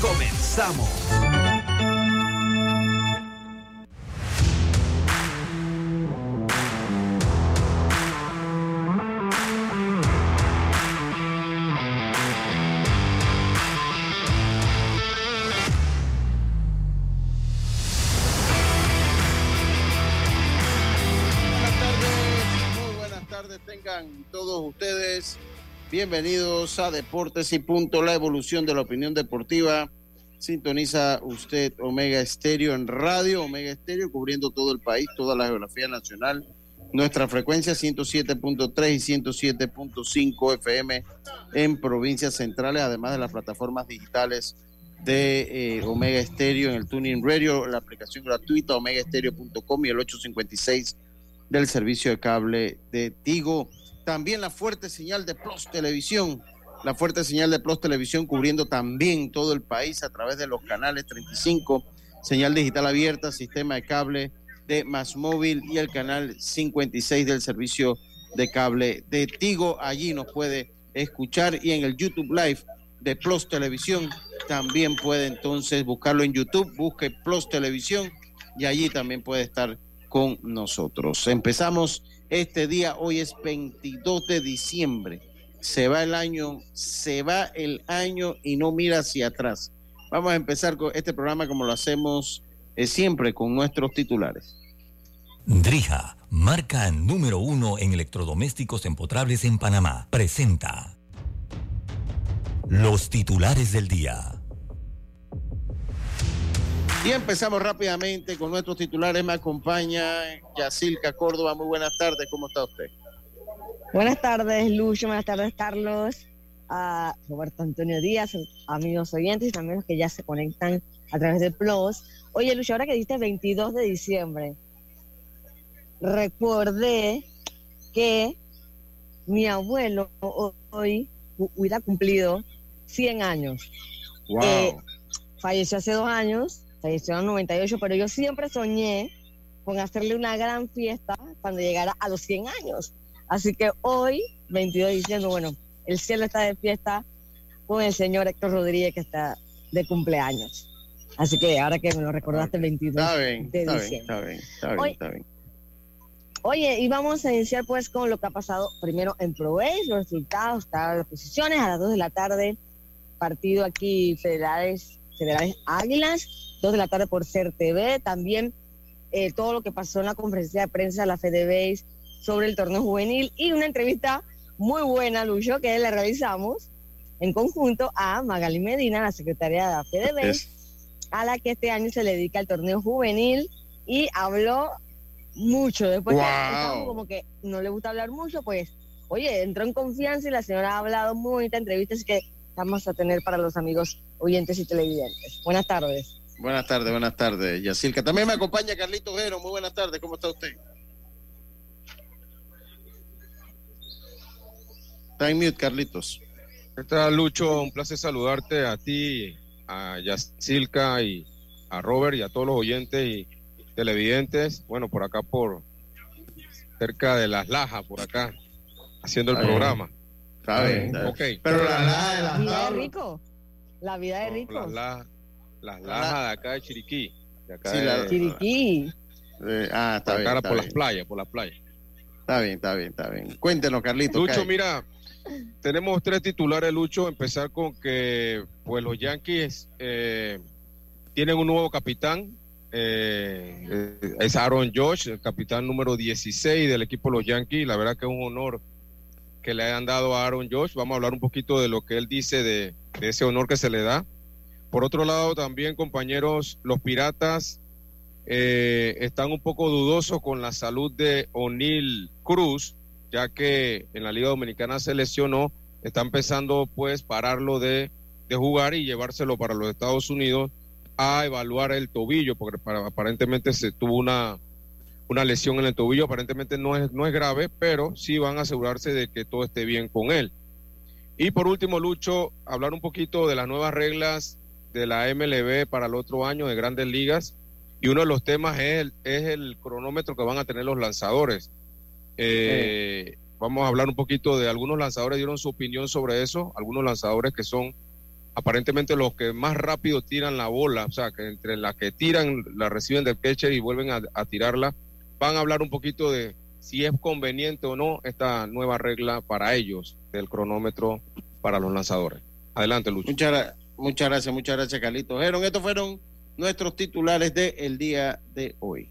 Comenzamos. Muy buenas tardes, tengan todos ustedes bienvenidos a Deportes y Punto, la evolución de la opinión deportiva. Sintoniza usted Omega Estéreo en radio, Omega Estéreo cubriendo todo el país, toda la geografía nacional. Nuestra frecuencia 107.3 y 107.5 FM en provincias centrales, además de las plataformas digitales de eh, Omega Estéreo en el Tuning Radio, la aplicación gratuita omegaestereo.com y el 856 del servicio de cable de Tigo. También la fuerte señal de Plus Televisión, la fuerte señal de Plus Televisión cubriendo también todo el país a través de los canales 35, señal digital abierta, sistema de cable de Más Móvil y el canal 56 del servicio de cable de Tigo. Allí nos puede escuchar y en el YouTube Live de Plus Televisión también puede entonces buscarlo en YouTube, busque Plus Televisión y allí también puede estar con nosotros. Empezamos este día, hoy es 22 de diciembre. Se va el año, se va el año y no mira hacia atrás. Vamos a empezar con este programa como lo hacemos eh, siempre con nuestros titulares. Drija, marca número uno en electrodomésticos empotrables en Panamá, presenta los titulares del día. Y empezamos rápidamente con nuestros titulares. Me acompaña Yacilca Córdoba. Muy buenas tardes. ¿Cómo está usted? Buenas tardes, Lucho. Buenas tardes, Carlos. A Roberto Antonio Díaz, amigos oyentes y también los que ya se conectan a través de Plus. Oye, Lucho, ahora que diste 22 de diciembre, recordé que mi abuelo hoy hubiera cumplido 100 años. Wow. Eh, falleció hace dos años, falleció en el 98, pero yo siempre soñé con hacerle una gran fiesta cuando llegara a los 100 años. Así que hoy, 22 de diciembre, bueno, el cielo está de fiesta con el señor Héctor Rodríguez que está de cumpleaños. Así que ahora que me lo recordaste, el 22 Está bien, de está bien, diciembre. está bien, está bien, Oye, está bien. Oye, y vamos a iniciar pues con lo que ha pasado primero en ProBase, los resultados, está las posiciones a las 2 de la tarde, partido aquí Federales, Federales Águilas, 2 de la tarde por Ser TV, también eh, todo lo que pasó en la conferencia de prensa de la FedeBase sobre el torneo juvenil y una entrevista muy buena, Lucho, que le realizamos en conjunto a Magali Medina, la secretaria de la FedeBase, a la que este año se le dedica el torneo juvenil y habló mucho. Después Wow. como que no le gusta hablar mucho, pues, oye, entró en confianza y la señora ha hablado muy bonita entrevista, así que vamos a tener para los amigos oyentes y televidentes. Buenas tardes. Buenas tardes, buenas tardes, Yacilca. También me acompaña Carlito Ojero. Muy buenas tardes, ¿cómo está usted? Está en mute, Carlitos. ¿Qué tal, Lucho? Un placer saludarte a ti, a Yacilca y a Robert y a todos los oyentes y televidentes. Bueno, por acá, por cerca de las Lajas, por acá, haciendo el Está bien. programa. Está bien, está bien. Ok. Pero la laja de La las vida de rico. La vida de No, rico. Las Lajas de acá de Chiriquí. De acá Sí, de, la- Chiriquí. Eh, ah, está por bien, acá está por bien. las playas, por las playas. Está bien, está bien, está bien. Cuéntenos, Carlitos. Lucho, mira, tenemos tres titulares, Lucho. Empezar con que pues los Yankees eh, tienen un nuevo capitán. Eh, es Aaron Josh, el capitán número 16 del equipo de los Yankees. La verdad que es un honor que le hayan dado a Aaron Josh. Vamos a hablar un poquito de lo que él dice de, de ese honor que se le da. Por otro lado, también, compañeros, los Piratas eh, están un poco dudosos con la salud de O'Neill Cruz, ya que en la Liga Dominicana se lesionó. Está empezando, pues, pararlo de, de jugar y llevárselo para los Estados Unidos a evaluar el tobillo, porque para, aparentemente se tuvo una, una lesión en el tobillo. Aparentemente no es, no es grave, pero sí van a asegurarse de que todo esté bien con él. Y por último, Lucho, hablar un poquito de las nuevas reglas de la MLB para el otro año de grandes ligas. Y uno de los temas es el, es el cronómetro que van a tener los lanzadores. Eh, Vamos a hablar un poquito de algunos lanzadores, dieron su opinión sobre eso. Algunos lanzadores que son aparentemente los que más rápido tiran la bola, o sea, que entre las que tiran, la reciben del catcher y vuelven a, a tirarla. Van a hablar un poquito de si es conveniente o no esta nueva regla para ellos del cronómetro para los lanzadores. Adelante, Lucho. Muchas, muchas gracias, muchas gracias, Carlitos. Estos fueron nuestros titulares del el día de hoy.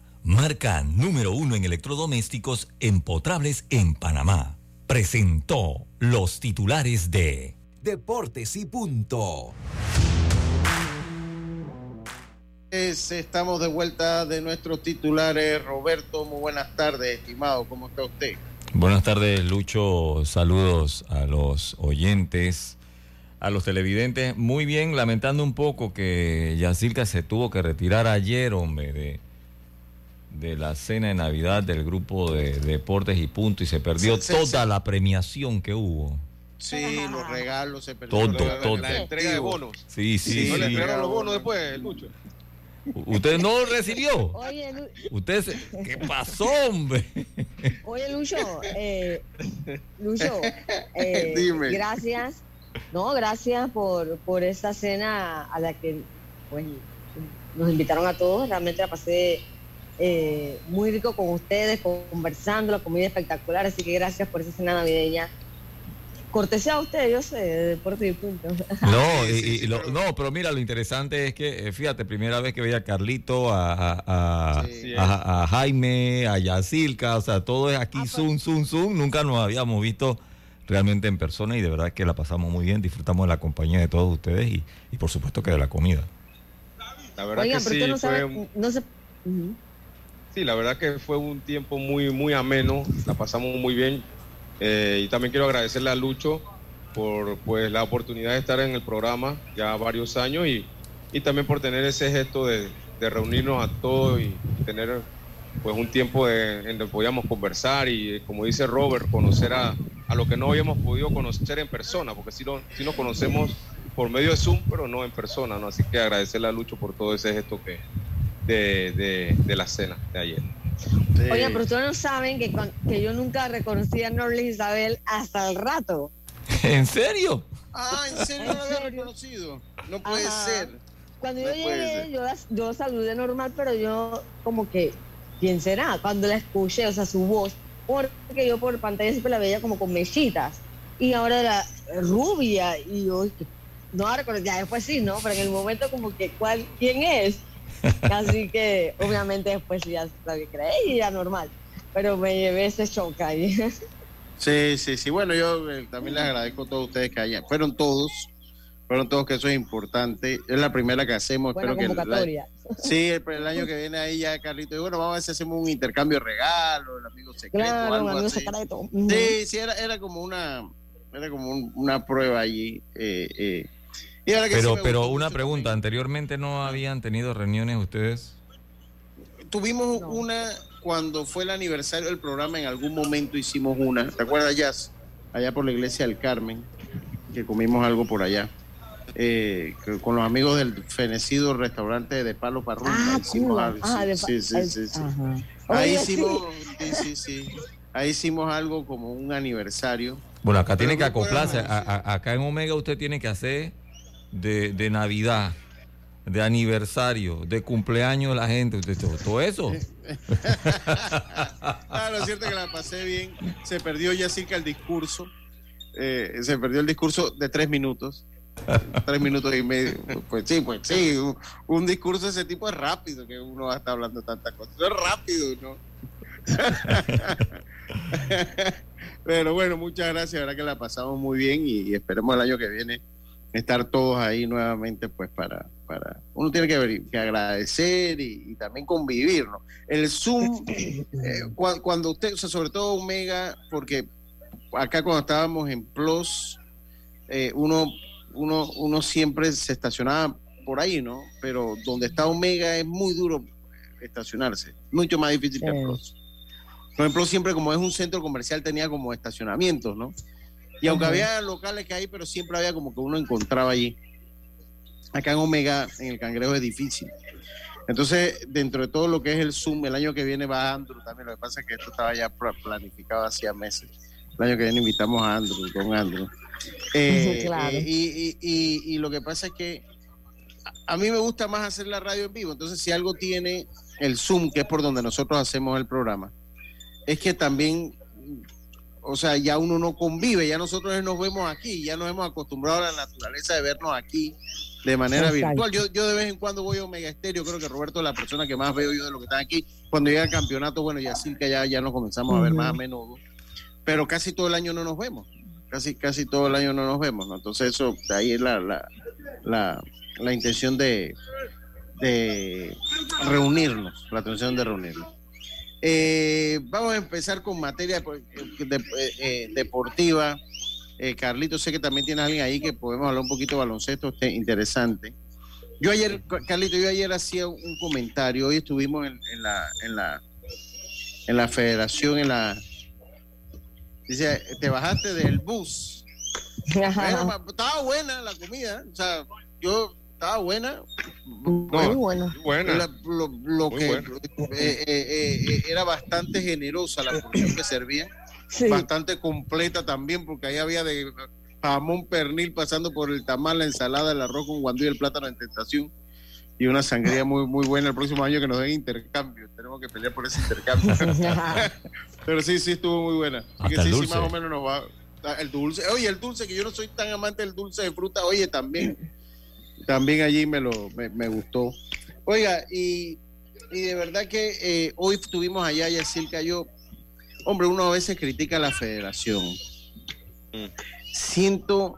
marca número uno en electrodomésticos empotrables en Panamá. Presentó los titulares de Deportes y punto. Estamos de vuelta de nuestros titulares. Roberto, muy buenas tardes, estimado. ¿Cómo está usted? Buenas tardes, Lucho. Saludos a los oyentes, a los televidentes. Muy bien, lamentando un poco que Yacirca se tuvo que retirar ayer, hombre, de de la cena de Navidad del grupo de Deportes y Punto y se perdió Sí, sí, toda sí. la premiación que hubo. Sí, los regalos se perdieron. Todo, todo. La entrega de bonos. Sí, sí, Sí, ¿No le entregaron los bonos después, Lucho? ¿Usted no lo recibió? Oye, Lu- ¿Usted se- ¿Qué pasó, hombre? oye Lucho, eh, Lucho, eh, Dime. gracias, no, gracias por, por esta cena a la que pues, nos invitaron a todos, realmente la pasé eh, muy rico con ustedes, conversando, la comida espectacular, así que gracias por esa cena navideña. Cortesía a ustedes, yo sé, de deporte y punto. No, y- y lo- no, pero mira, lo interesante es que, eh, fíjate, primera vez que veía a Carlito, a, a- a- Sí. a- a Jaime, a Yacilca, o sea, todo es aquí, Ah, pues. zoom, zoom, zoom, nunca nos habíamos visto realmente en persona y de verdad que la pasamos muy bien, disfrutamos de la compañía de todos ustedes y, y por supuesto que de la comida. La verdad Oigan, que pero sí, usted no fue sabe, no se... Sí, la verdad que fue un tiempo muy, muy ameno, la pasamos muy bien. Eh, y también quiero agradecerle a Lucho por pues, la oportunidad de estar en el programa ya varios años y, y también por tener ese gesto de, de reunirnos a todos y tener pues un tiempo de- en donde podíamos conversar y como dice Robert, conocer a, a lo que no habíamos podido conocer en persona, porque sí, lo, sí nos conocemos por medio de Zoom, pero no en persona, ¿no? Así que agradecerle a Lucho por todo ese gesto que de, de, de la cena de ayer. Sí. Oigan, pero ustedes no saben que, que yo nunca reconocí a Norlis Isabel hasta el rato. ¿En serio? Ah, ¿en serio no lo había ¿En serio? reconocido? No puede Ajá. ser. Cuando yo No puede llegué, yo, la- yo saludé normal, pero yo como que, ¿quién será? Cuando la escuché, o sea, su voz, porque yo por pantalla siempre la veía como con mechitas, y ahora era rubia, y yo no la reconocí, ya después sí, ¿no? Pero en el momento como que, ¿cuál, ¿quién es? Así que, obviamente, después ya la que creí, y ya normal, pero me llevé ese shock ahí. Sí, sí, sí. Bueno, yo eh, también les agradezco a todos ustedes que hayan. Fueron todos, fueron todos que eso es importante. Es la primera que hacemos. Buena Espero que el- la- sí, el, el año que viene ahí ya, Carlito. Y bueno, vamos a ver si hacemos un intercambio de regalos, el amigo secreto, Claro, algo amigo así. secreto. Sí, sí, era, era como una, era como un- una prueba allí. eh, eh. Y ahora que sí Pero, pero una pregunta, también. ¿anteriormente no habían tenido reuniones ustedes? Tuvimos No. una cuando fue el aniversario del programa, en algún momento hicimos una. ¿Te acuerdas, Jazz? Allá por la iglesia del Carmen, que comimos algo por allá. eh, con los amigos del fenecido restaurante de Palo Parrón. Ah, hicimos algo, Ah, sí, sí, sí, sí. ajá. Ahí hicimos, sí, sí, sí. Ahí hicimos algo como un aniversario. Bueno, acá tiene que acoplarse. A- decir. a- acá en Omega usted tiene que hacer de, de Navidad, de aniversario, de cumpleaños de la gente, usted, todo, eso. Ah, es que la pasé bien. Se perdió ya cerca el discurso. Eh, se perdió el discurso de tres minutos. Tres minutos y medio. Pues sí, pues sí. Un, discurso de ese tipo es rápido, que uno va a estar hablando tantas cosas. Es rápido, ¿no? Pero bueno, muchas gracias. La verdad que la pasamos muy bien y esperemos el año que viene estar todos ahí nuevamente, pues para, para uno tiene que, ver- que agradecer y, y también convivir, ¿no? El Zoom, eh, cua- cuando usted, o sea, sobre todo Omega, porque acá cuando estábamos en Plus, eh, uno, uno, uno siempre se estacionaba por ahí, ¿no? Pero donde está Omega es muy duro estacionarse, mucho más difícil que en Plus. Por ejemplo, siempre como es un centro comercial tenía como estacionamientos, ¿no? Y aunque había locales que hay, pero siempre había como que uno encontraba allí. Acá en Omega, en el Cangrejo es difícil. Entonces, dentro de todo lo que es el Zoom, el año que viene va Andrew también. Lo que pasa es que esto estaba ya pla- planificado hacía meses. El año que viene invitamos a Andrew, con Andrew. Eh, Claro. eh, y, y- y- y lo que pasa es que a- a mí me gusta más hacer la radio en vivo. Entonces, si algo tiene el Zoom, que es por donde nosotros hacemos el programa, es que también, o sea, ya uno no convive, ya nosotros nos vemos aquí, ya nos hemos acostumbrado a la naturaleza de vernos aquí de manera Exacto. virtual. Yo, yo de vez en cuando voy a Omega Estéreo, creo que Roberto es la persona que más veo yo de lo que están aquí. Cuando llega el campeonato, bueno, ya sí que ya, ya nos comenzamos a ver más a menudo, pero casi todo el año no nos vemos, casi, casi todo el año no nos vemos, ¿no? Entonces eso, de ahí es la, la, la, la intención de, de reunirnos, la intención de reunirnos. Eh, vamos a empezar con materia eh, de- deportiva. Eh, Carlito, sé que también tiene alguien ahí que podemos hablar un poquito de baloncesto, este, interesante. Yo ayer, Carlito, yo ayer hacía un comentario, hoy estuvimos en, en la, en la en la federación, en la dice, te bajaste del bus. Ma- estaba buena la comida, o sea, yo estaba buena. Muy. Buena. La- lo, lo Muy que buena. eh, eh, eh, eh, era bastante generosa la porción que servía, Sí. bastante completa también, porque ahí había de jamón pernil pasando por el tamal, la ensalada, el arroz con guandú y el plátano en tentación. Y una sangría muy muy buena el próximo año que nos den intercambio. Tenemos que pelear por ese intercambio. Pero sí, sí, estuvo muy buena. Así que el sí, sí, dulce. más o menos nos va. ah, El dulce, oye, el dulce, que yo no soy tan amante del dulce de fruta, oye, también. También allí me lo me, me gustó. Oiga, y, y de verdad que eh, hoy estuvimos allá, Yacirca, yo, hombre, uno a veces critica a la federación. Mm. Siento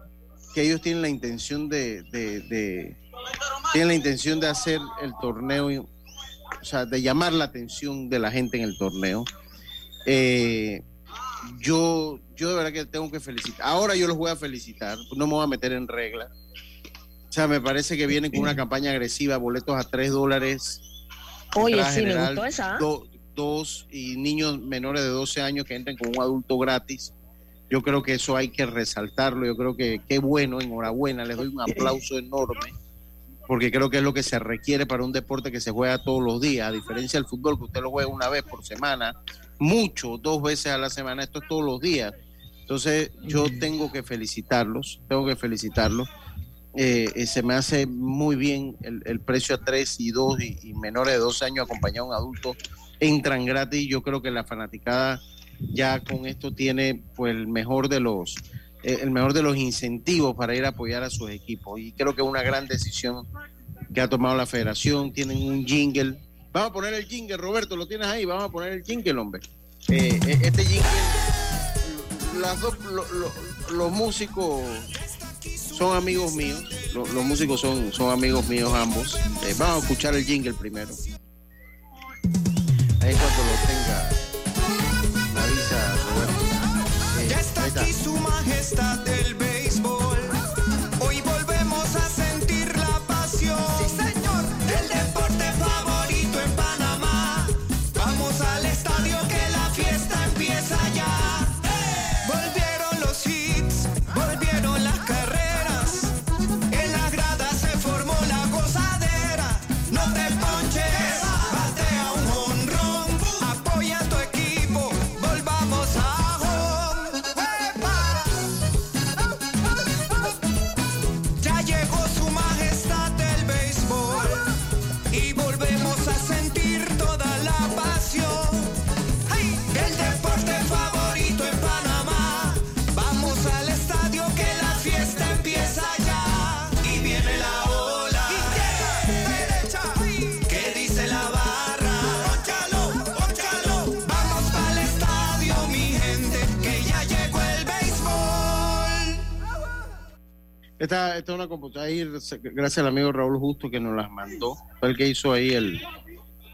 que ellos tienen la intención de, de, de- tienen la intención de hacer el torneo, o sea, de llamar la atención de la gente en el torneo. Eh, yo, yo de verdad que tengo que felicitar. Ahora yo los voy a felicitar, no me voy a meter en regla. O sea, me parece que vienen con una campaña agresiva, boletos a 3 dólares, Oye, sí, me general, gustó esa. ¿ah? do- dos y niños menores de 12 años que entren con un adulto gratis. Yo creo que eso hay que resaltarlo. Yo creo que qué bueno, enhorabuena, les doy un aplauso enorme, porque creo que es lo que se requiere para un deporte que se juega todos los días, a diferencia del fútbol que usted lo juega una vez por semana, mucho, dos veces a la semana, esto es todos los días. Entonces yo tengo que felicitarlos, tengo que felicitarlos. Eh, eh, se me hace muy bien el, el precio a 3 y 2 y, y menores de 12 años acompañado a un adulto entran gratis. Yo creo que la fanaticada ya con esto tiene pues el mejor de los eh, el mejor de los incentivos para ir a apoyar a sus equipos y creo que es una gran decisión que ha tomado la federación. Tienen un jingle. Vamos a poner el jingle, Roberto, lo tienes ahí. Vamos a poner el jingle, hombre. Eh, este jingle, las dos, lo- lo- los músicos son amigos míos. Lo- Los, músicos son, son amigos míos ambos. Eh, vamos a escuchar el jingle primero. Ahí cuando lo tenga, me avisa Roberto. Eh, Ya está aquí su majestad del Esta, esta es una computadora gracias al amigo Raúl Justo que nos las mandó. Fue el que hizo ahí el,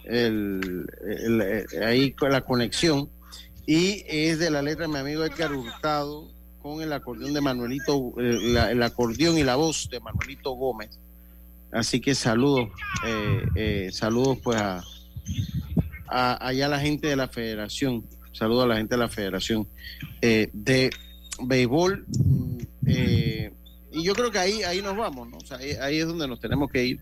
el, eh, ahí la conexión. Y es de la letra de mi amigo Edgar Hurtado con el acordeón de Manuelito, eh, el acordeón y la voz de Manuelito Gómez. Así que saludos, eh, saludos pues a, a- allá la gente de la federación, saludos a la gente de la federación de béisbol. mm, eh, y yo creo que ahí, ahí nos vamos, ¿no? O sea, ahí, ahí es donde nos tenemos que ir.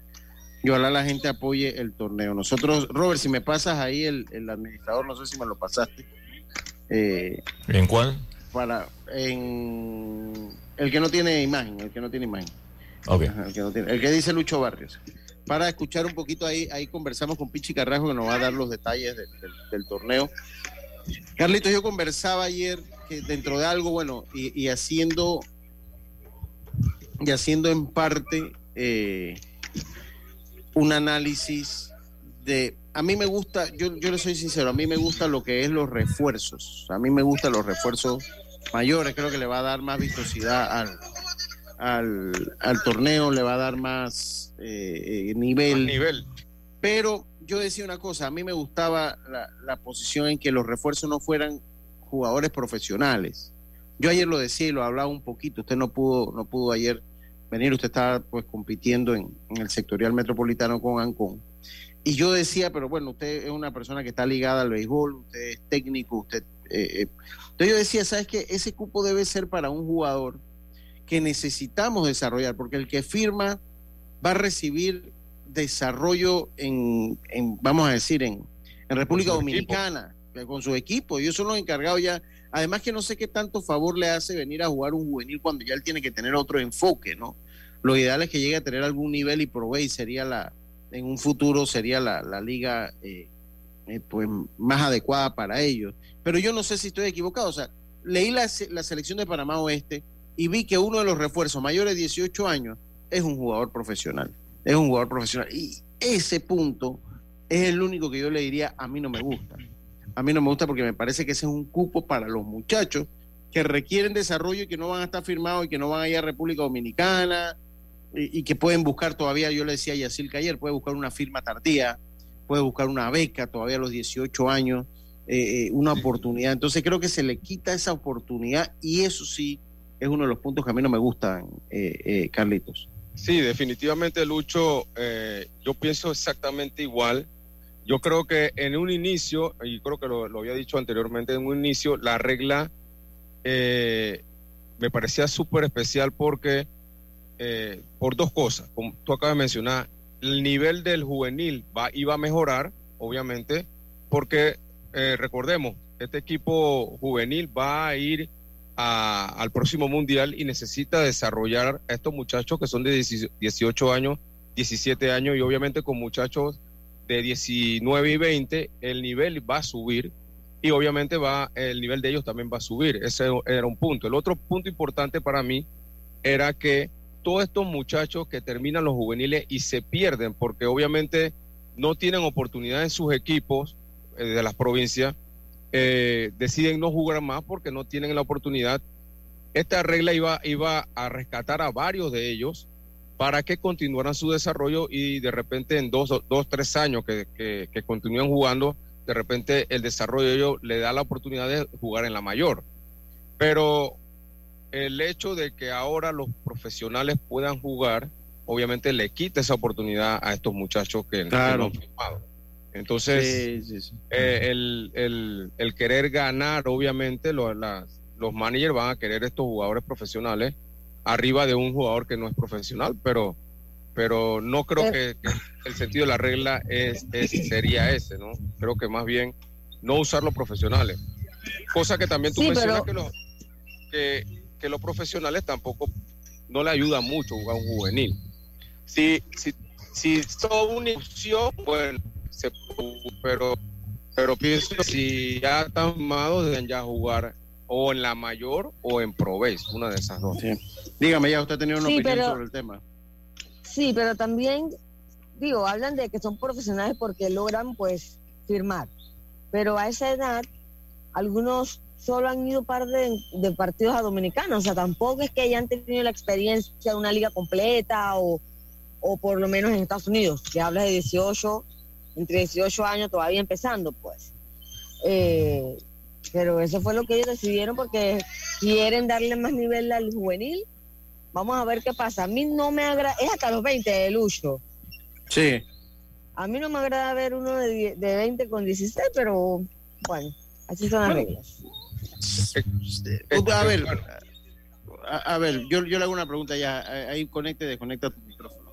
Y ojalá la gente apoye el torneo. Nosotros, Robert, si me pasas ahí el, el administrador, no sé si me lo pasaste. eh, ¿En cuál? para en el que no tiene imagen, el que no tiene imagen. Ok. Ajá, el, que no tiene- el que dice Lucho Barrios. Para escuchar un poquito ahí, ahí conversamos con Pichi Carrajo que nos va a dar los detalles del, del- del torneo. Carlitos, yo conversaba ayer que dentro de algo, bueno, y, y haciendo y haciendo en parte eh, un análisis de a mí me gusta, yo, yo le soy sincero, a mí me gusta lo que es los refuerzos. A mí me gustan los refuerzos mayores, creo que le va a dar más vistosidad al, al, al torneo, le va a dar más eh, eh, nivel. Más nivel. Pero yo decía una cosa, a mí me gustaba la, la posición en que los refuerzos no fueran jugadores profesionales. Yo ayer lo decía y lo hablaba un poquito, usted no pudo, no pudo ayer venir, usted estaba pues compitiendo en, en el sectorial metropolitano con Ancón. Y yo decía, pero bueno, usted es una persona que está ligada al béisbol, usted es técnico, usted... eh, eh. Entonces yo decía, ¿sabes qué? Ese cupo debe ser para un jugador que necesitamos desarrollar, porque el que firma va a recibir desarrollo en, en, vamos a decir, en, en República Dominicana, con su equipo. Ellos son los encargados ya. Además que no sé qué tanto favor le hace venir a jugar un juvenil cuando ya él tiene que tener otro enfoque, ¿no? Lo ideal es que llegue a tener algún nivel y provee sería la, en un futuro sería la, liga eh, eh, pues más adecuada para ellos. Pero yo no sé si estoy equivocado. O sea, leí la, la selección de Panamá Oeste y vi que uno de los refuerzos mayores de 18 años es un jugador profesional. Es un jugador profesional. Y ese punto es el único que yo le diría, a mí no me gusta. A mí no me gusta porque me parece que ese es un cupo para los muchachos que requieren desarrollo y que no van a estar firmados y que no van a ir a República Dominicana y, y que pueden buscar todavía, yo le decía a Yacilca ayer, puede buscar una firma tardía, puede buscar una beca todavía a los 18 años, eh, eh, una oportunidad. Entonces creo que se le quita esa oportunidad y eso sí es uno de los puntos que a mí no me gustan, eh, eh, Carlitos. Sí, definitivamente, Lucho, eh, yo pienso exactamente igual. Yo creo que en un inicio, y creo que lo, había dicho anteriormente, en un inicio la regla eh, me parecía súper especial porque, eh, por dos cosas, como tú acabas de mencionar, el nivel del juvenil va, iba a mejorar, obviamente, porque eh, recordemos, este equipo juvenil va a ir al próximo mundial y necesita desarrollar a estos muchachos que son de 10 18 años, 17 años y obviamente con muchachos de 19 y 20 el nivel va a subir y obviamente va el nivel de ellos también va a subir. Ese era un punto. El otro punto importante para mí era que todos estos muchachos que terminan los juveniles y se pierden porque obviamente no tienen oportunidad en sus equipos eh, de las provincias, eh, deciden no jugar más porque no tienen la oportunidad. Esta regla iba, iba a rescatar a varios de ellos para que continuaran su desarrollo y de repente en dos, dos tres años que, que, que continúen jugando, de repente el desarrollo de ellos le da la oportunidad de jugar en la mayor. Pero el hecho de que ahora los profesionales puedan jugar, obviamente le quita esa oportunidad a estos muchachos que, que Claro. no han firmado. Entonces, Sí, sí, sí. eh, el, el- el querer ganar, obviamente, lo- las- los managers van a querer estos jugadores profesionales arriba de un jugador que no es profesional, pero, pero no creo que, que el sentido de la regla es, es- sería ese, ¿no? Creo que más bien no usar los profesionales. Cosa que también tú Sí, mencionas pero- que, los, que, que los profesionales tampoco no le ayuda mucho jugar un juvenil. Si, si, si son una opción, bueno, se, pero, pero pienso que si ya están formados, deben ya jugar o en la mayor o en Pro Base, una de esas dos. Sí. Dígame, ya usted tenía una Sí, opinión pero- sobre el tema. Sí, pero también, digo, hablan de que son profesionales porque logran, pues, firmar. Pero a esa edad, algunos solo han ido par de, de partidos a Dominicanos, o sea, tampoco es que hayan tenido la experiencia de una liga completa o, o por lo menos en Estados Unidos, que habla de 18, entre 18 años todavía empezando, pues. Eh, pero eso fue lo que ellos decidieron porque quieren darle más nivel al juvenil. Vamos a ver qué pasa. A mí no me agrada, es hasta los 20 de Lucho. Sí. A mí no me agrada ver uno de, de 20 con 16, pero bueno, así son las reglas. Usted- a ver, a, a ver, yo, yo le hago una pregunta ya. eh, Ahí conecte y desconecta tu micrófono.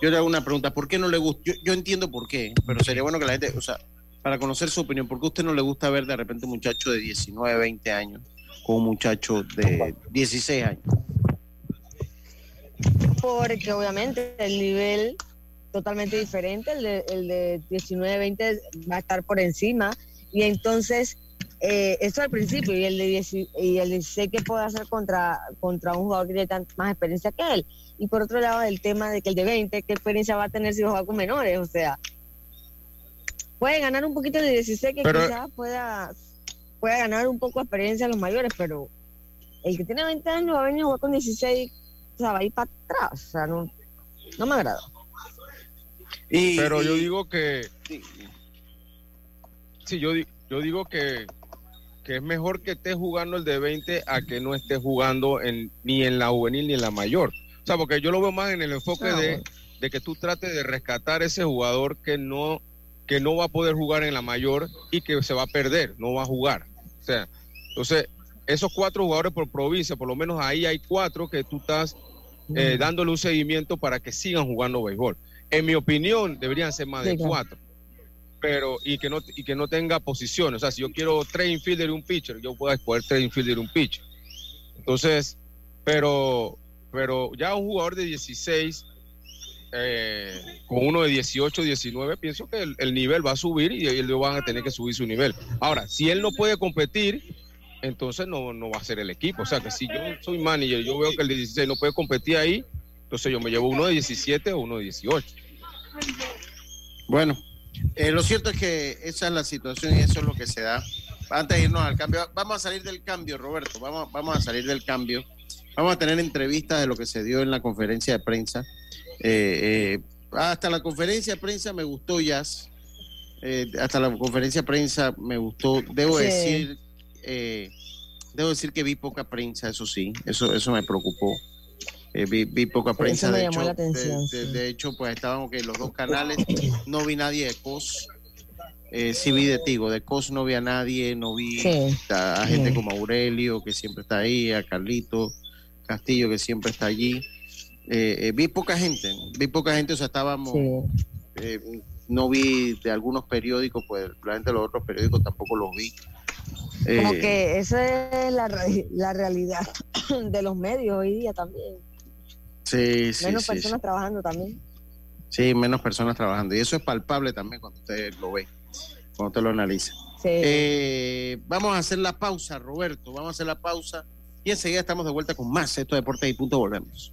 Yo le hago una pregunta. ¿Por qué no le gusta? Yo, yo entiendo por qué, pero sería bueno que la gente, o sea, para conocer su opinión, ¿por qué a usted no le gusta ver de repente un muchacho de 19, 20 años con un muchacho de 16 años? Porque obviamente el nivel totalmente diferente, el de, el de 19, 20 va a estar por encima. Y entonces, eh, eso al principio, y el de 10 y el 16 que puede hacer contra, contra un jugador que tiene tan- más experiencia que él. Y por otro lado, el tema de que el de 20, ¿qué experiencia va a tener si juega con menores? O sea, puede ganar un poquito de 16 que Pero- quizás pueda, pueda ganar un poco de experiencia a los mayores, pero el que tiene 20 años va a venir a jugar con 16, o sea, va a ir para atrás. O sea, no, no me agrada. Y, Pero yo digo que, sí, sí, yo, di- yo digo que, que es mejor que estés jugando el de 20 a que no estés jugando en, ni en la juvenil ni en la mayor. O sea, porque yo lo veo más en el enfoque Ah, de, de que tú trates de rescatar ese jugador que no, que no va a poder jugar en la mayor y que se va a perder, no va a jugar. O sea, entonces, esos cuatro jugadores por provincia, por lo menos ahí hay cuatro que tú estás eh, dándole un seguimiento para que sigan jugando béisbol. En mi opinión, deberían ser más de cuatro. Pero, y que no, y que no tenga posiciones. O sea, si yo quiero tres infielder y un pitcher, yo puedo escoger tres infielder y un pitcher. Entonces, pero, pero ya un jugador de 16 con uno de 18, 19, pienso que el, el nivel va a subir y ellos van a tener que subir su nivel. Ahora, si él no puede competir, entonces no, no va a ser el equipo. O sea, que si yo soy manager, yo veo que el de 16 no puede competir ahí, entonces yo me llevo uno de 17 o uno de 18. Bueno, eh, lo cierto es que esa es la situación y eso es lo que se da. Antes de irnos al cambio, vamos a salir del cambio, Roberto, vamos, vamos a salir del cambio. Vamos a tener entrevistas de lo que se dio en la conferencia de prensa. Eh, eh, hasta la conferencia de prensa me gustó Jazz. Eh, hasta la conferencia de prensa me gustó. Debo Sí. decir, eh, debo decir que vi poca prensa, eso sí, eso, eso me preocupó. Eh, vi, vi poca prensa. de, hecho, la atención, de- de- sí. de hecho, pues estaban ok, los dos canales. No vi nadie de COS. Eh, sí vi de Tigo, de COS no vi a nadie, no vi Sí. a, a gente como Aurelio, que siempre está ahí, a Carlito Castillo, que siempre está allí. Eh, eh, vi poca gente, vi poca gente, o sea, estábamos, Sí. eh, no vi de algunos periódicos, pues realmente los otros periódicos tampoco los vi. Como Eh, que esa es la, la realidad de los medios hoy día también. sí, sí, Menos sí, personas trabajando también. sí, menos personas trabajando. Y eso es palpable también cuando usted lo ve, cuando usted lo analiza. Sí. Eh, vamos a hacer la pausa, Roberto. Vamos a hacer la pausa y enseguida estamos de vuelta con más. Esto es Deportes y Punto. Volvemos.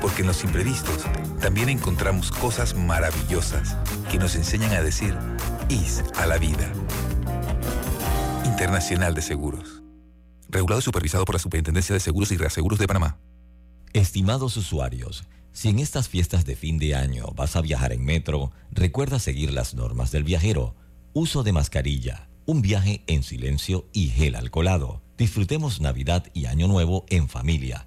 porque en los imprevistos también encontramos cosas maravillosas que nos enseñan a decir IS a la vida. Internacional de Seguros. Regulado y supervisado por la Superintendencia de Seguros y Reaseguros de Panamá. Estimados usuarios, si en estas fiestas de fin de año vas a viajar en metro, recuerda seguir las normas del viajero. Uso de mascarilla, un viaje en silencio y gel alcoholado. Disfrutemos Navidad y Año Nuevo en familia,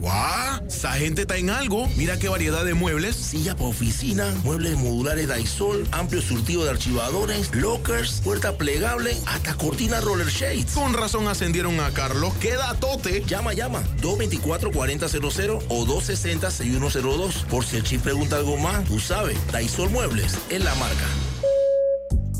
¡Guau! Esa gente está en algo. Mira qué variedad de muebles. Silla para oficina, muebles modulares Daisol, amplio surtido de archivadores, lockers, puerta plegable, hasta cortina roller shades. Con razón ascendieron a Carlos. ¡Queda tote! Llama, llama. 224-4000 o 260-6102. Por si el chip pregunta algo más, tú sabes. Daisol Muebles es la marca.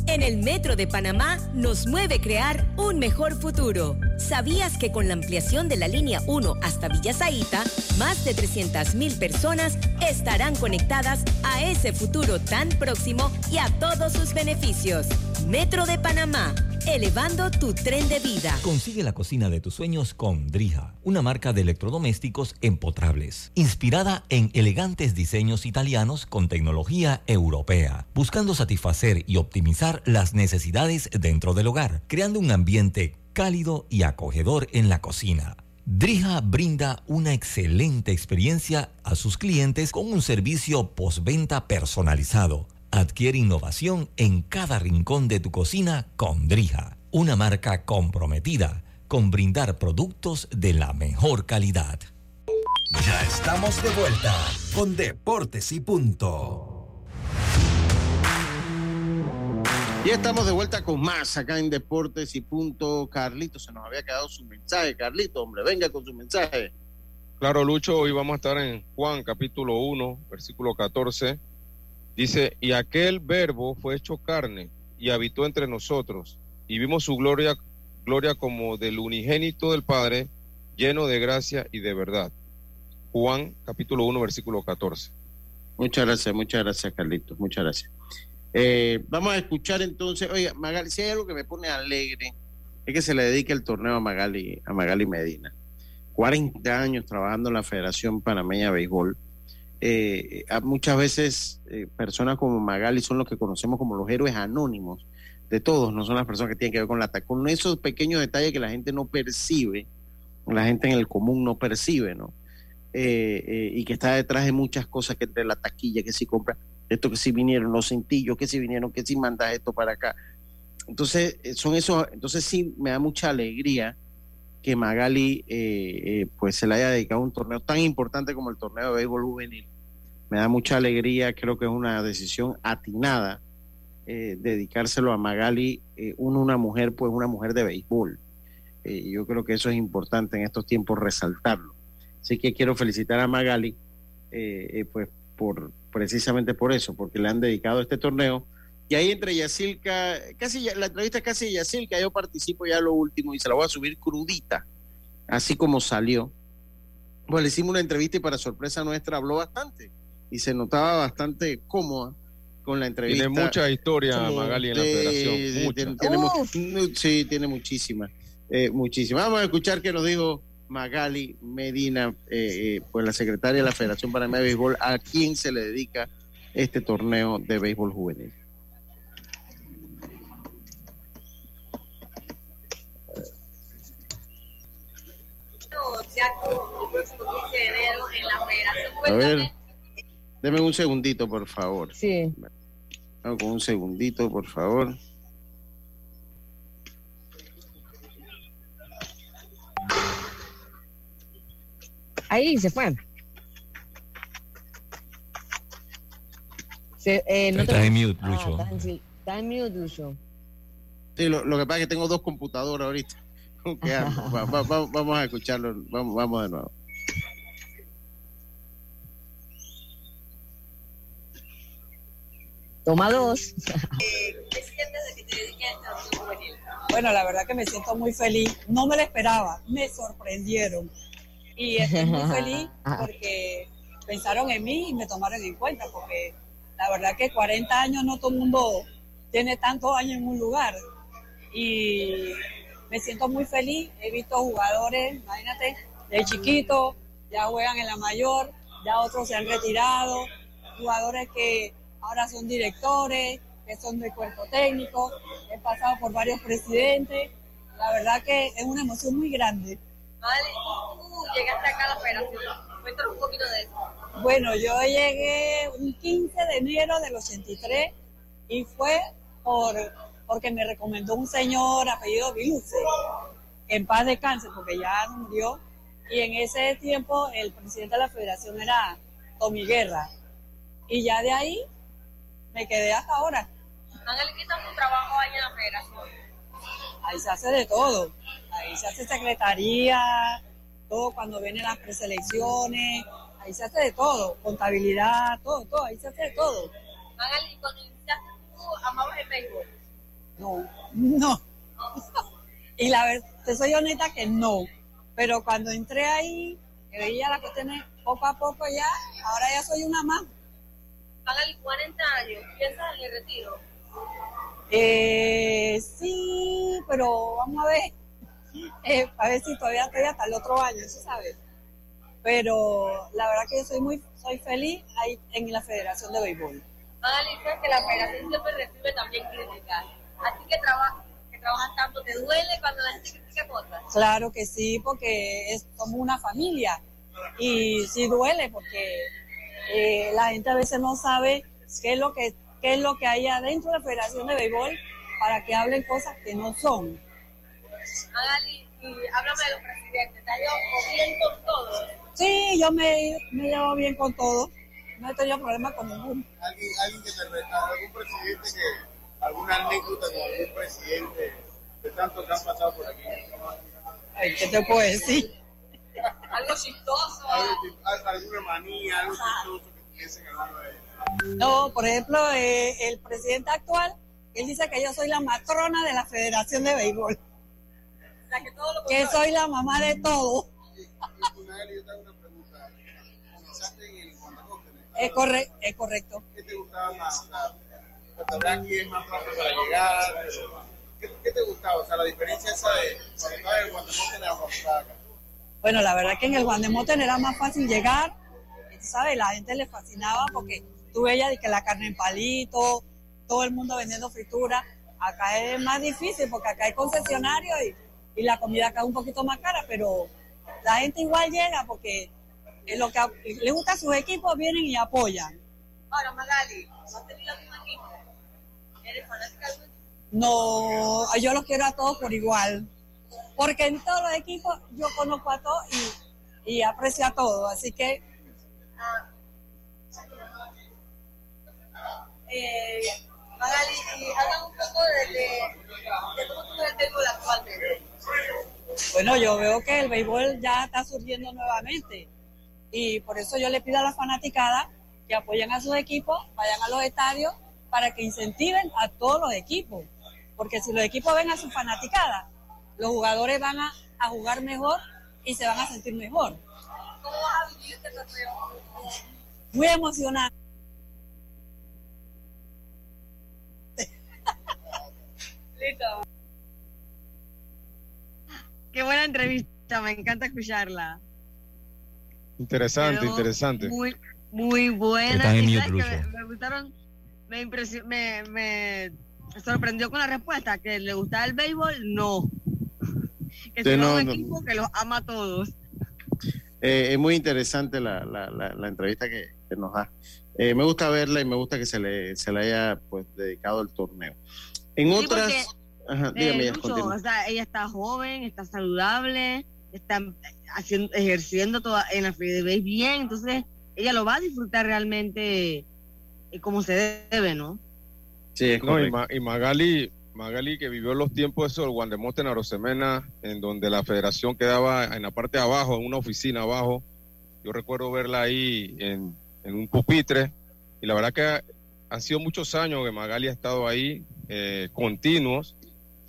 En el Metro de Panamá nos mueve crear un mejor futuro. ¿Sabías que con la ampliación de la línea 1 hasta Villa Zaita, más de 300.000 personas estarán conectadas a ese futuro tan próximo y a todos sus beneficios? Metro de Panamá, elevando tu tren de vida. Consigue la cocina de tus sueños con Drija, una marca de electrodomésticos empotrables, inspirada en elegantes diseños italianos con tecnología europea, buscando satisfacer y optimizar las necesidades dentro del hogar, creando un ambiente cálido y acogedor en la cocina. Drija brinda una excelente experiencia a sus clientes con un servicio postventa personalizado. Adquiere innovación en cada rincón de tu cocina con Drija, una marca comprometida con brindar productos de la mejor calidad. Ya estamos de vuelta con Deportes y Punto. Ya estamos de vuelta con más acá en Deportes y Punto. Carlito, se nos había quedado su mensaje. Carlito, hombre, venga con su mensaje. Claro, Lucho, hoy vamos a estar en Juan capítulo 1, versículo 14. Dice, y aquel verbo fue hecho carne y habitó entre nosotros, y vimos su gloria, gloria como del unigénito del Padre, lleno de gracia y de verdad. Juan capítulo 1, versículo 14. Muchas gracias, muchas gracias, Carlitos, muchas gracias. Eh, vamos a escuchar entonces, oiga, Magali, si hay algo que me pone alegre, es que se le dedique el torneo a Magali, a Magali Medina. 40 años trabajando en la Federación Panameña de Béisbol. Eh, muchas veces eh, personas como Magali son los que conocemos como los héroes anónimos de todos, no son las personas que tienen que ver con la con esos pequeños detalles que la gente no percibe, la gente en el común no percibe, ¿no? y que está detrás de muchas cosas que entre la taquilla que si compra esto que si vinieron los cintillos, que si vinieron, que si mandas esto para acá. Entonces, eh, son esos, entonces sí me da mucha alegría que Magali eh, eh, pues se le haya dedicado a un torneo tan importante como el torneo de béisbol juvenil. Me da mucha alegría, creo que es una decisión atinada dedicárselo a Magali, uno, una mujer, pues una mujer de béisbol. yo creo que eso es importante en estos tiempos resaltarlo. Así que quiero felicitar a Magali, pues por, precisamente por eso, porque le han dedicado este torneo. Y ahí entre Yacilca, casi la entrevista casi de Yacilca, yo participo ya lo último y se la voy a subir crudita, así como salió. Pues le hicimos una entrevista y para sorpresa nuestra habló bastante y se notaba bastante cómoda con la entrevista. Tiene mucha historia Magali en la federación. Tiene, sí, tiene muchísima, eh, muchísima. Vamos a escuchar qué nos dijo Magali Medina, eh, eh, pues la secretaria de la Federación Panameña de Béisbol, a quién se le dedica este torneo de béisbol juvenil. A ver, deme un segundito, por favor. Sí. con un segundito, por favor. Ahí se fue. Se, eh, no está en mute, ah, Lucho. está, en, mute, Lucho. Sí, lo, lo, que pasa es que tengo dos computadoras ahorita. va, va, va, vamos a escucharlo. Vamos, vamos de nuevo. Toma dos. ¿Qué sientes de que te dediques a juvenil? Bueno, la verdad que me siento muy feliz. No me lo esperaba. Me sorprendieron y estoy muy feliz porque pensaron en mí y me tomaron en cuenta, porque la verdad que 40 años no todo el mundo tiene tantos años en un lugar. Y me siento muy feliz, he visto jugadores, imagínate, de chiquito, ya juegan en la mayor, ya otros se han retirado, jugadores que ahora son directores, que son de cuerpo técnico, he pasado por varios presidentes La verdad que es una emoción muy grande. Vale, tú llegaste acá a la federación. Cuéntanos un poquito de eso. Bueno, yo llegué un 15 de enero del 83 y fue por porque me recomendó un señor apellido Viluce, en paz de cáncer, porque ya murió. Y en ese tiempo el presidente de la federación era Tommy Guerra. Y ya de ahí me quedé hasta ahora. Ángel, ¿qué tal tu trabajo ahí en la federación? Ahí se hace de todo. Ahí se hace secretaría, todo cuando vienen las preselecciones, ahí se hace de todo, contabilidad, todo, todo, ahí se hace de todo. Ángel, cuando iniciaste tú amabas el béisbol? No, no. y la verdad, te soy honesta que no. Pero cuando entré ahí, que veía las cuestiones poco a poco ya, ahora ya soy una más. Hágale 40 años, ¿piensas en el retiro? Eh, sí, pero vamos a ver. Eh, a ver si todavía estoy hasta el otro año, ¿sí sabes? Pero la verdad que yo soy muy soy feliz ahí en la Federación de Béisbol. Hágale que la Federación siempre recibe también críticas. Así que trabajas que trabajas tanto, ¿te duele cuando la gente critica cosas? Claro que sí, porque es como una familia. Y sí duele porque eh, la gente a veces no sabe qué es lo que qué es lo que hay adentro de la Federación de Béisbol para que hablen cosas que no son. Magali, y háblame de los presidentes, ¿te has llevado bien con todos? Sí, yo me, me llevo bien con todos, no he tenido problemas con ninguno. ¿Alguien, alguien que te algún presidente que, alguna anécdota con algún presidente de tantos que han pasado por aquí? Ay, ¿Qué te puedo decir? Algo chistoso. alguna manía, algo chistoso que tuviesen de ellos. No, por ejemplo, eh, el presidente actual, él dice que yo soy la matrona de la Federación de Béisbol. Sea, que, todo lo que soy la mamá de todo. Es, corre es correcto. ¿Qué te gustaba más? aquí es más fácil para llegar. ¿Qué, ¿Qué, te gustaba? O sea, la diferencia esa de cuando estaba en el Guandemoten a acá. Bueno, la verdad que en el Guandemoten era más fácil llegar. ¿Sabes? La gente le fascinaba porque tú veías que la carne en palito, todo el mundo vendiendo fritura. Acá es más difícil porque acá hay concesionarios y, y la comida acá es un poquito más cara, pero la gente igual llega porque es lo que le gusta a sus equipos, vienen y apoyan. Ahora, Magali, ¿has tenido algún equipo? ¿Eres fanática de No, yo los quiero a todos por igual. Porque en todos los equipos yo conozco a todos y, y aprecio a todos. Así que ah, eh, Magali, y habla un poco de, de, de cómo tú ves el actualmente. Bueno, yo veo que el béisbol ya está surgiendo nuevamente y por eso yo le pido a las fanaticadas que apoyen a sus equipos, vayan a los estadios para que incentiven a todos los equipos, porque si los equipos ven a sus fanaticadas, los jugadores van a, a jugar mejor y se van a sentir mejor. ¿Cómo vas a vivir este torneo? Muy emocionante. Listo. Qué buena entrevista, me encanta escucharla. Interesante, Pero interesante. Muy, muy buena. Están en Y sabes que me, me gustaron, me, me, me sorprendió con la respuesta, que le gustaba el béisbol, no. Que Sí, tiene no, un no. equipo que los ama a todos. Eh, es muy interesante la, la, la, la entrevista que, que nos da. Eh, me gusta verla y me gusta que se le, se le haya pues dedicado el torneo. En Sí, otras... Ajá, Eh, dígame, continúa. o sea, ella está joven, está saludable, está haciendo, ejerciendo toda en la FedeBase bien, entonces ella lo va a disfrutar realmente eh, como se debe, ¿no? Sí, es No, y. Ma- y Magali, Magali que vivió los tiempos esos del Guandemote en Arosemena, en donde la federación quedaba en la parte de abajo, en una oficina abajo. Yo recuerdo verla ahí en, en un pupitre, y la verdad que han sido muchos años que Magali ha estado ahí, eh, continuos,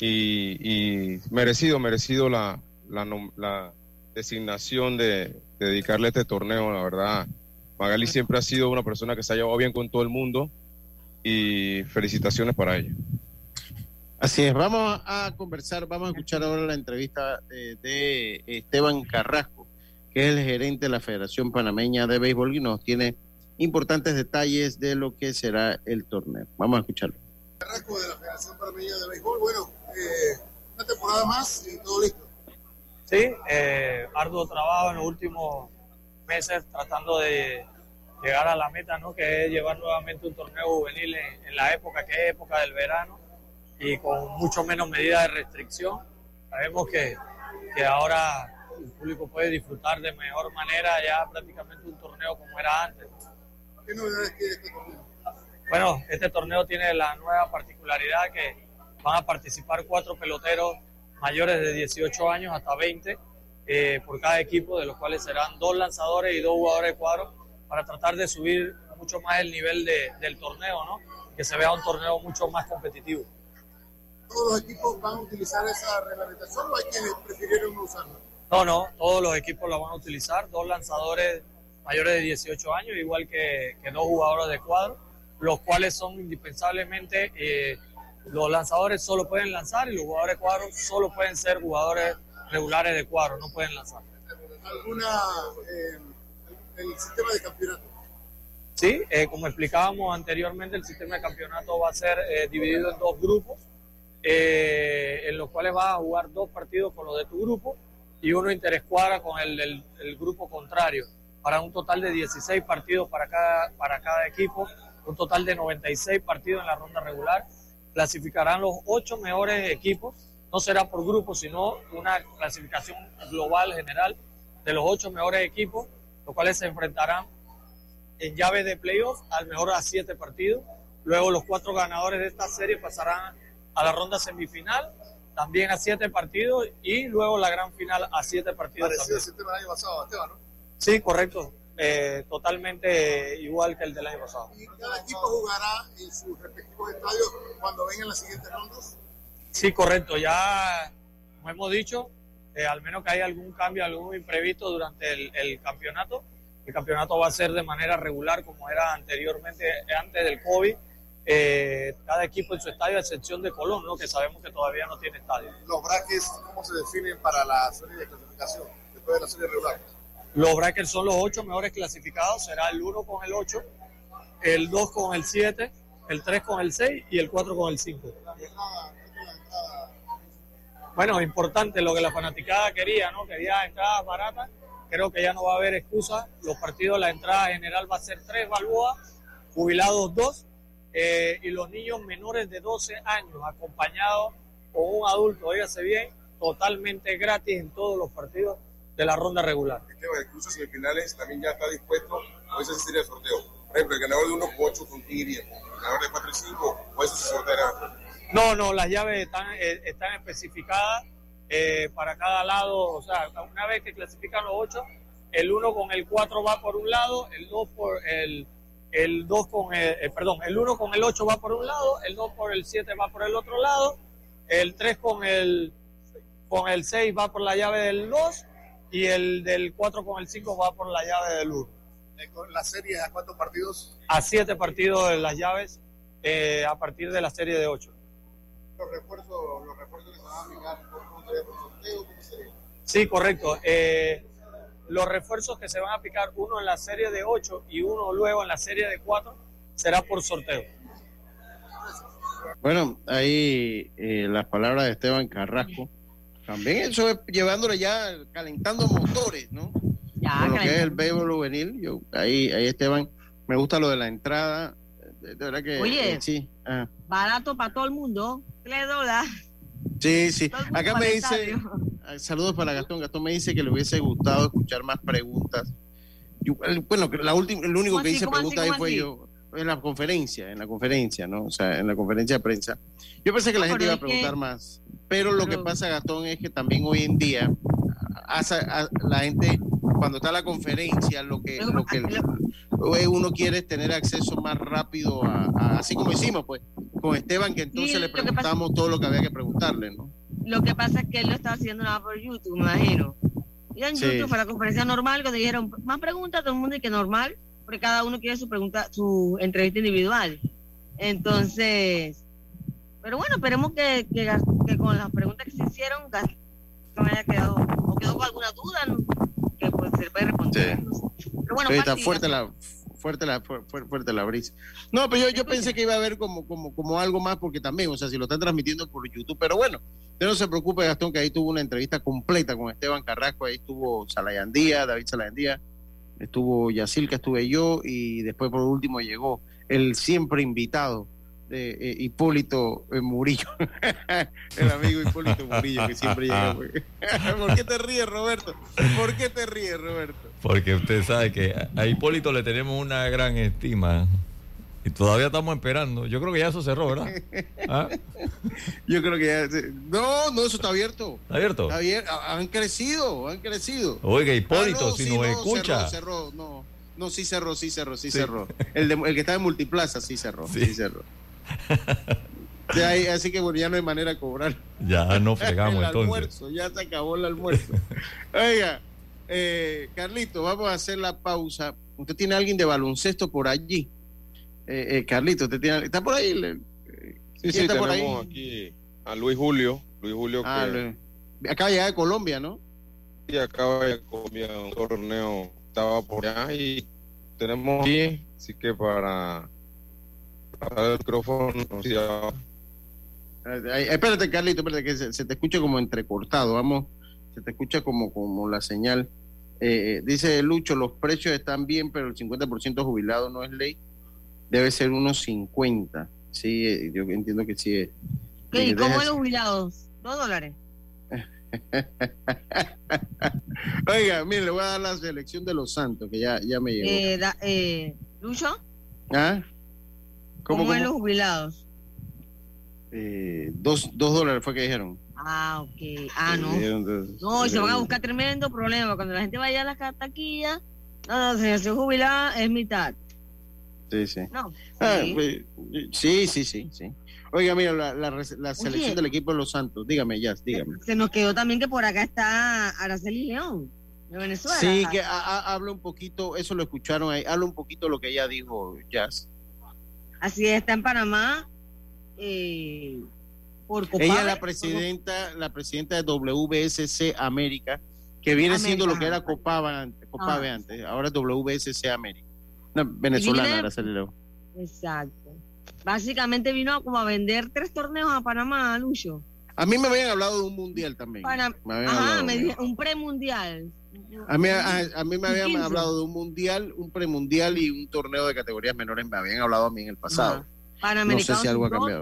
y, y merecido, merecido la, la, nom- la designación de, de dedicarle este torneo, la verdad. Magali siempre ha sido una persona que se ha llevado bien con todo el mundo y felicitaciones para ella. Así es, vamos a conversar, vamos a escuchar ahora la entrevista eh, de Esteban Carrasco, que es el gerente de la Federación Panameña de Béisbol y nos tiene importantes detalles de lo que será el torneo. Vamos a escucharlo. Carrasco de la Federación Panameña de Béisbol. Bueno, eh, una temporada más y todo listo. Sí, eh, arduo trabajo en los últimos meses tratando de llegar a la meta, ¿no? que es llevar nuevamente un torneo juvenil en, la época que es época del verano y con mucho menos medidas de restricción. Sabemos que, que ahora el público puede disfrutar de mejor manera ya prácticamente un torneo como era antes. ¿Qué novedades tiene este torneo? Bueno, este torneo tiene la nueva particularidad que van a participar cuatro peloteros mayores de 18 años hasta 20 eh, por cada equipo, de los cuales serán dos lanzadores y dos jugadores de cuadro para tratar de subir mucho más el nivel de, del torneo, ¿no? Que se vea un torneo mucho más competitivo. ¿Todos los equipos van a utilizar esa reglamentación o hay quienes prefirieron no usarla? No, no, todos los equipos la van a utilizar, dos lanzadores mayores de 18 años, igual que, que dos jugadores de cuadro, los cuales son indispensablemente, eh, los lanzadores solo pueden lanzar y los jugadores de cuadro solo pueden ser jugadores regulares de cuadro, no pueden lanzar. ¿Alguna... Eh el sistema de campeonato? Sí, eh, como explicábamos anteriormente, el sistema de campeonato va a ser eh, dividido en dos grupos, eh, en los cuales vas a jugar dos partidos con los de tu grupo y uno interescuadra con el del grupo contrario, para un total de 16 partidos para cada, para cada equipo, un total de 96 partidos en la ronda regular. Clasificarán los ocho mejores equipos, no será por grupo, sino una clasificación global general de los ocho mejores equipos los cuales se enfrentarán en llave de playoff al mejor a siete partidos. Luego los cuatro ganadores de esta serie pasarán a la ronda semifinal, también a siete partidos, y luego la gran final a siete partidos. Parecido el sistema del año pasado, Esteban, ¿no? Sí, correcto. Eh, totalmente igual que el del año pasado. ¿Y cada equipo jugará en sus respectivos estadios cuando vengan las siguientes rondas? Sí, correcto. Ya, como hemos dicho, eh, al menos que haya algún cambio, algún imprevisto durante el, campeonato. El campeonato va a ser de manera regular como era anteriormente, antes del COVID. Eh, cada equipo en su estadio, a excepción de Colón, ¿no? que sabemos que todavía no tiene estadio. ¿Los brackets cómo se definen para la serie de clasificación después de la serie regular? Los brackets son los ocho mejores clasificados, será el 1 con el 8, el 2 con el 7, el 3 con el 6 y el 4 con el 5. Bueno, importante lo que la fanaticada quería, ¿no? Quería entradas baratas. Creo que ya no va a haber excusa. Los partidos, la entrada general va a ser tres balboas, jubilados dos, eh, y los niños menores de 12 años, acompañados con un adulto, oígase bien, totalmente gratis en todos los partidos de la ronda regular. De cruces semifinales también ya está dispuesto, o esa sería el sorteo. Por ejemplo, el ganador de 1 con 8 con Tigre, el ganador de 4 y 5, o eso se sorteará. No, no, las llaves están, eh, están especificadas eh, para cada lado. O sea, una vez que clasifican los ocho, el uno con el cuatro va por un lado, el dos por el, el dos con el, eh, perdón, el uno con el ocho va por un lado, el dos por el siete va por el otro lado, el tres con el con el seis va por la llave del dos y el del cuatro con el cinco va por la llave del uno. ¿La serie a cuántos partidos? A siete partidos de las llaves a partir de la serie de ocho los refuerzos, los refuerzos que se van a aplicar ¿cómo sería por sorteo? ¿Cómo sería? Sí, correcto. Eh, los refuerzos que se van a aplicar, uno en la serie de 8 y uno luego en la serie de 4, será por sorteo. Bueno, ahí eh, las palabras de Esteban Carrasco. También eso es llevándole ya, calentando motores, ¿no? Ya, lo que es el béisbol juvenil. Yo, ahí, ahí Esteban, me gusta lo de la entrada. De, verdad que Oye, eh, sí. Ah. Barato para todo el mundo. Le dólares. Sí, sí. Acá me dice, ah, saludos para Gastón. Gastón me dice que le hubiese gustado escuchar más preguntas. bueno, la última, el único que hice preguntas ahí fue yo en la conferencia, en la conferencia, ¿no? O sea, en la conferencia de prensa. Yo pensé que la gente iba a preguntar más, pero lo que pasa, Gastón, es que también hoy en día la gente cuando está la conferencia, lo que, lo que uno quiere es tener acceso más rápido a, así como hicimos, pues, con Esteban, que entonces le preguntamos todo lo que había que preguntarle, ¿no? Lo que pasa es que él lo estaba haciendo nada por YouTube, me imagino. Y en YouTube fue la conferencia normal, cuando dijeron, más preguntas, todo el mundo y que normal, cada uno quiere su pregunta, su entrevista individual. Entonces, pero bueno, esperemos que, que, con las preguntas que se hicieron, no haya quedado, o quedó con alguna duda, que pues se puede responder. Sí. Pero bueno, está fuerte la fuerte la, fuerte la brisa. No, pero yo, yo pensé que iba a haber como, como, como algo más, porque también, o sea, si lo están transmitiendo por YouTube, pero bueno, usted no se preocupe, Gastón, que ahí tuvo una entrevista completa con Esteban Carrasco, ahí estuvo Salayandía, David Salayandía, estuvo Yacil, que estuve yo, y después por último llegó el siempre invitado de eh, Hipólito eh, Murillo, el amigo Hipólito Murillo que siempre llega. ¿Por qué te ríes, Roberto? ¿Por qué te ríes, Roberto? Porque usted sabe que a Hipólito le tenemos una gran estima. Y todavía estamos esperando. Yo creo que ya eso cerró, ¿verdad? ¿Ah? Yo creo que ya. No, no, eso está abierto. ¿Está abierto? Está. Han crecido, han crecido. Oiga, Hipólito, ah, si nos escucha. Cerró, cerró, no. No, sí cerró, sí cerró, sí, cerró. El, de, el que está en Multiplaza sí cerró, sí, sí cerró. así que bueno, ya no hay manera de cobrar. Ya no fregamos el entonces. Almuerzo, ya se acabó el almuerzo. Oiga, eh, Carlito, vamos a hacer la pausa. ¿Usted tiene alguien de baloncesto por allí? Eh, eh, Carlito, ¿usted tiene, ¿está por ahí? sí, sí, está tenemos por ahí? aquí a Luis Julio. Luis Julio ah, Acaba de llegar de Colombia, ¿no? Sí, acaba de Colombia, un torneo estaba por allá y tenemos aquí, así que para el micrófono. espérate, Carlito, espérate, que se, te escucha como entrecortado, vamos, se te escucha como, como la señal. Eh, eh, dice Lucho, los precios están bien, pero el 50% jubilado no es ley, debe ser unos 50. Sí, eh, yo entiendo que sí es. ¿Y cómo los jubilados? ¿Dos dólares? Oiga, mire, le voy a dar la selección de los santos, que ya, ya me llegó. Eh, ¿Lucho? ¿Ah? ¿Cómo, ¿Cómo, los jubilados? Eh, dos, dos dólares fue que dijeron. Ah, ok. Ah, no. no, y se van a buscar tremendo problema. Cuando la gente vaya a las taquillas, no, no, señor, jubilada es mitad. Sí, sí. No, ah, sí. sí, sí, sí, Oiga, mira, la, la, selección del equipo de los Santos, dígame, ya, dígame. Se nos quedó también que por acá está Araceli León, de Venezuela. Sí, que habla un poquito, eso lo escucharon ahí, habla un poquito lo que ella dijo, Jazz. Así está en Panamá. Eh, por Ella es la presidenta, la presidenta de WBSC América, que viene siendo lo que era Copave, Copave ah. antes, ahora es WBSC América. Una venezolana, León. Exacto. Básicamente vino como a vender tres torneos a Panamá, Lucho. A mí me habían hablado de un mundial también. Ajá, me un premundial. A mí, a, mí me habían hablado de un mundial, un premundial y un torneo de categorías menores. Me habían hablado a mí en el pasado. No sé si algo ha cambiado.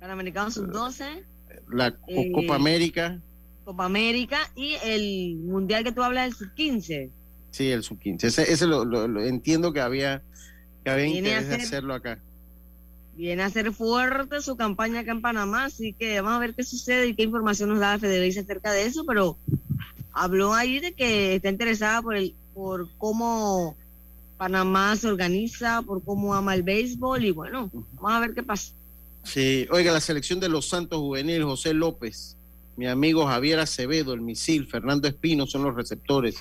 Panamericanos sub-12. La eh, Copa América. Copa América y el mundial que tú hablas, el sub-15. Sí, el sub-15. Ese, ese lo, entiendo que había, que había interés de hacerlo acá. Viene a ser fuerte su campaña acá en Panamá, así que vamos a ver qué sucede y qué información nos da Federica acerca de eso, pero habló ahí de que está interesada por el por cómo Panamá se organiza, por cómo ama el béisbol y bueno, vamos a ver qué pasa. Sí, oiga, la selección de los Santos Juvenil, José López, mi amigo Javier Acevedo, el misil, Fernando Espino son los receptores.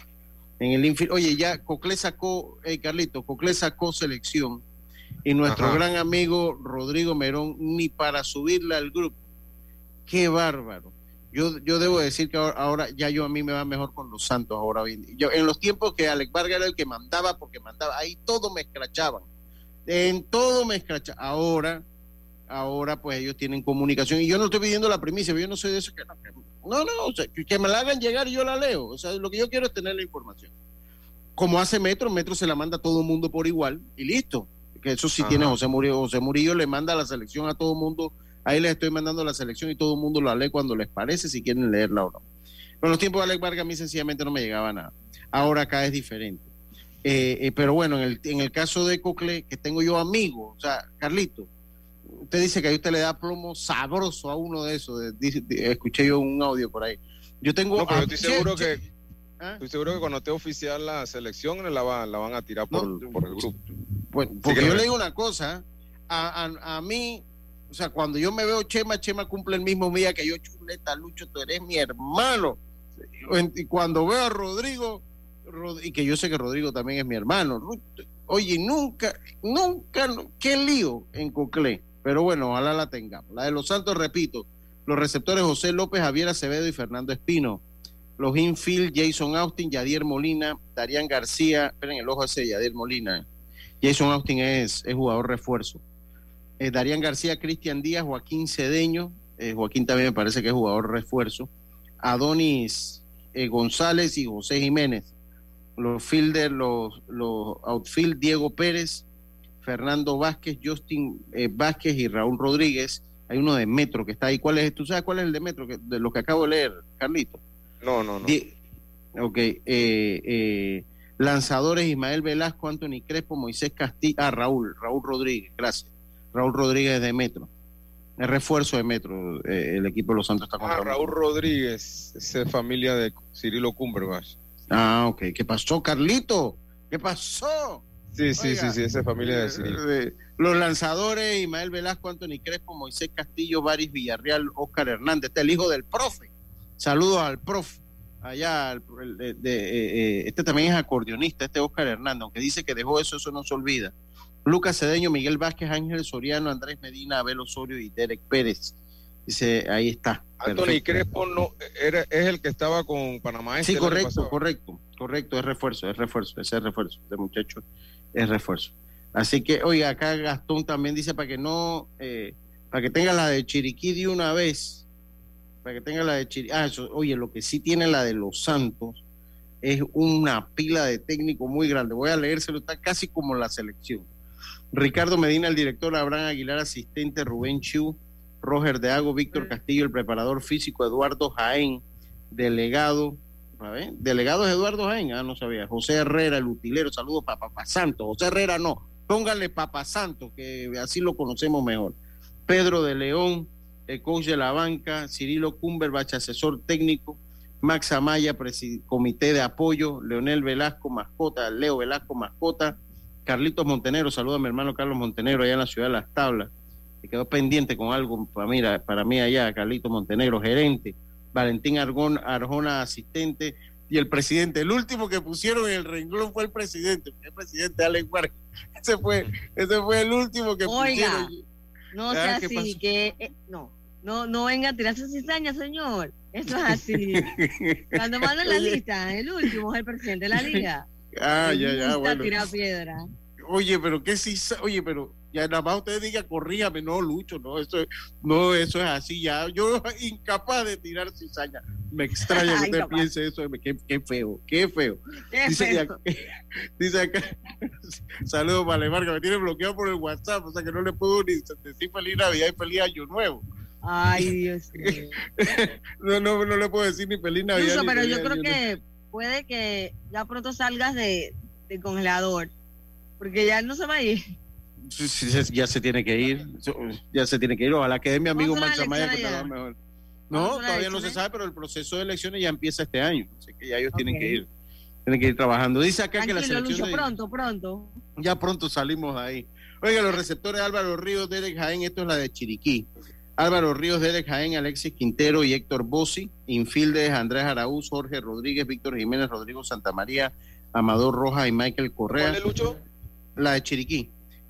En el infield, oye, ya Coclé sacó, hey Carlito, Coclé sacó selección y nuestro gran amigo Rodrigo Merón ni para subirla al grupo. Qué bárbaro yo, yo debo decir que ahora, ya yo a mí me va mejor con los Santos ahora bien. Yo, en los tiempos que Alex Vargas era el que mandaba, porque mandaba, ahí todo me escrachaban. En todo me escrachaban. Ahora, ahora pues ellos tienen comunicación. Y yo no estoy pidiendo la primicia, yo no soy de eso que no, no, o sea, que me la hagan llegar y yo la leo. O sea, lo que yo quiero es tener la información. Como hace Metro, Metro se la manda a todo el mundo por igual y listo. Que eso sí tiene José Murillo. José Murillo le manda la selección a todo el mundo Ahí les estoy mandando la selección y todo el mundo la lee cuando les parece, si quieren leerla o no. Pero en los tiempos de Alex Vargas a mí sencillamente no me llegaba nada. Ahora acá es diferente. Eh, eh, pero bueno, en el, en el caso de Cocle, que tengo yo amigos, o sea, Carlito, usted dice que ahí usted le da plomo sabroso a uno de esos. escuché yo un audio por ahí. Yo tengo. No, pero estoy seguro que. ¿Ah? Estoy seguro que cuando esté oficial la selección la, la van a tirar por, el grupo. Pues, porque yo le digo una cosa, a, a, a mí o sea, cuando yo me veo Chema, Chema cumple el mismo día que yo, Chuleta, Lucho, tú eres mi hermano. Y cuando veo a Rodrigo, y que yo sé que Rodrigo también es mi hermano, oye, nunca, nunca, qué lío en Coclé. Pero bueno, ojalá la tengamos. La de los Santos, repito, los receptores José López, Javier Acevedo y Fernando Espino. Los infield, Jason Austin, Yadier Molina, Darían García. Esperen el ojo ese Yadier Molina. Jason Austin es, es jugador refuerzo. Eh, Darían García, Cristian Díaz, Joaquín Cedeño. Eh, Joaquín también me parece que es jugador refuerzo. Adonis eh, González y José Jiménez. Los fielder, los, los outfield, Diego Pérez, Fernando Vázquez, Justin Vázquez y Raúl Rodríguez. Hay uno de Metro que está ahí. ¿Cuál es? ¿Tú sabes cuál es el de Metro? Que, de lo que acabo de leer, Carlito. No, no, no. ok. Eh, eh, lanzadores Ismael Velasco, Anthony Crespo, Moisés Castillo. Ah, Raúl, Raúl Rodríguez, gracias. Raúl Rodríguez de Metro. El refuerzo de Metro, eh, el equipo de los Santos está con ah, Raúl Rodríguez, es familia de Cirilo Cumberbatch. Ah, ok. ¿Qué pasó, Carlito? ¿Qué pasó? Sí, sí, sí, sí, esa es familia de Cirilo. los lanzadores, Ismael Velasco, Anthony Crespo, Moisés Castillo, Baris Villarreal, Oscar Hernández. Este es el hijo del profe. Saludos al profe. Allá, de, eh, eh, este también es acordeonista, este Oscar Hernández, aunque dice que dejó eso, eso no se olvida. Lucas Cedeño, Miguel Vázquez, Ángel Soriano, Andrés Medina, Abel Osorio y Derek Pérez. Dice, ahí está. Anthony Crespo no, era, es el que estaba con Panamá. Este sí, correcto, correcto, correcto, es refuerzo, es refuerzo, ese es refuerzo, este muchacho es refuerzo. Así que, oiga, acá Gastón también dice para que no, eh, para que tenga la de Chiriquí de una vez, para que tenga la de Chiri. Ah, eso, oye, lo que sí tiene la de los Santos es una pila de técnico muy grande. Voy a leérselo, está casi como la selección. Ricardo Medina, el director, Abraham Aguilar, asistente, Rubén Chu, Roger de Ago, Víctor Castillo, el preparador físico, Eduardo Jaén, delegado, a ver, delegado es Eduardo Jaén, ah, no sabía, José Herrera, el utilero, saludos para Papá Santo, José Herrera no, póngale Papá Santo, que así lo conocemos mejor. Pedro de León, el coach de la banca, Cirilo Cumberbach, asesor técnico, Max Amaya, comité de apoyo, Leonel Velasco, mascota, Leo Velasco, mascota, Carlitos Montenegro, saluda a mi hermano Carlos Montenegro allá en la ciudad de Las Tablas, que quedó pendiente con algo para mí, para mí allá, Carlitos Montenegro, gerente, Valentín Argón, Arjona, asistente, y el presidente, el último que pusieron en el renglón fue el presidente, el presidente Alex Vargas, ese fue, ese fue el último que pusieron. No sea así, que eh, no, no, no venga a tirarse cizaña, señor. Eso es así. Cuando mandan la lista, el último es el presidente de la liga. Ah, ya, ya, bueno. tirar piedra. Oye, pero qué si, oye, pero ya nada más usted diga, corríjame, no, Lucho, no, eso, no, eso es así, ya, yo incapaz de tirar cizaña. Me extraña que usted piense eso, qué, qué, feo, qué feo. dice, Acá, dice acá, saludos para que me tiene bloqueado por el WhatsApp, o sea que no le puedo ni decir feliz Navidad y feliz Año Nuevo. Ay, Dios mío. no, no, no le puedo decir ni feliz Navidad. pero yo creo que puede que ya pronto salgas de, de congelador, porque ya no se va a ir ya se tiene que ir, ya se tiene que ir. Ojalá que mi amigo Max Maya que mejor. No, todavía no se sabe, pero el proceso de elecciones ya empieza este año, así que ya ellos tienen que ir, tienen que ir trabajando. Dice acá que la selección pronto, pronto. Ya pronto salimos ahí. Oiga, los receptores Álvaro Ríos, Derek Jaén, esto es la de Chiriquí. Álvaro Ríos, Derek Jaén, Alexis Quintero y Héctor Bossi. Infildes, Andrés Araúz, Jorge Rodríguez, Víctor Jiménez, Rodrigo Santamaría, Amador Roja y Michael Correa. ¿Cuál es, Lucho? La de Chiriquí.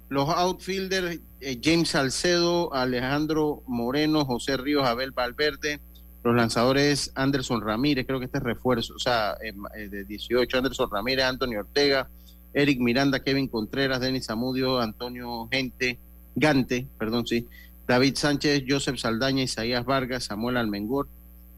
Los outfielders, eh, James Salcedo, Alejandro Moreno, José Ríos, Abel Valverde. Los lanzadores, Anderson Ramírez, creo que este es refuerzo, o sea, eh, eh, de 18, Anderson Ramírez, Antonio Ortega, Eric Miranda, Kevin Contreras, Denis Amudio, Antonio Gente, Gante, perdón, sí, David Sánchez, Joseph Saldaña, Isaías Vargas, Samuel Almengor,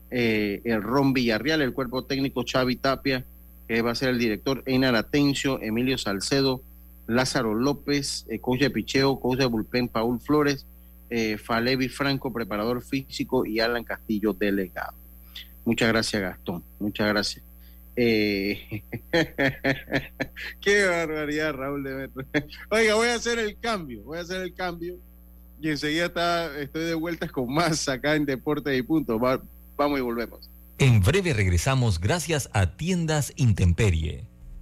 el Ron Villarreal, el cuerpo técnico Xavi Tapia, que va a ser el director, Einar Atencio, Emilio Salcedo, Lázaro López, eh, coach de picheo, coach de bullpen Paul Flores, eh, Falevi Franco, preparador físico, y Alan Castillo, delegado. Muchas gracias, Gastón. Muchas gracias. Eh, qué barbaridad, Raúl de. Oiga, voy a hacer el cambio, voy a hacer el cambio. Y enseguida está, estoy de vueltas con más acá en Deportes y Punto. vamos y volvemos. En breve regresamos gracias a Tiendas Intemperie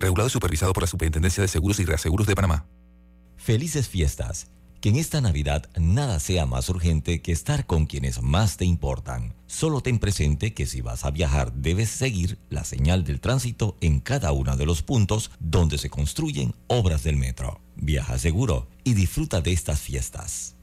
Regulado y supervisado por la Superintendencia de Seguros y Reaseguros de Panamá. Felices fiestas. Que en esta Navidad nada sea más urgente que estar con quienes más te importan. Solo ten presente que si vas a viajar debes seguir la señal del tránsito en cada uno de los puntos donde se construyen obras del metro. Viaja seguro y disfruta de estas fiestas.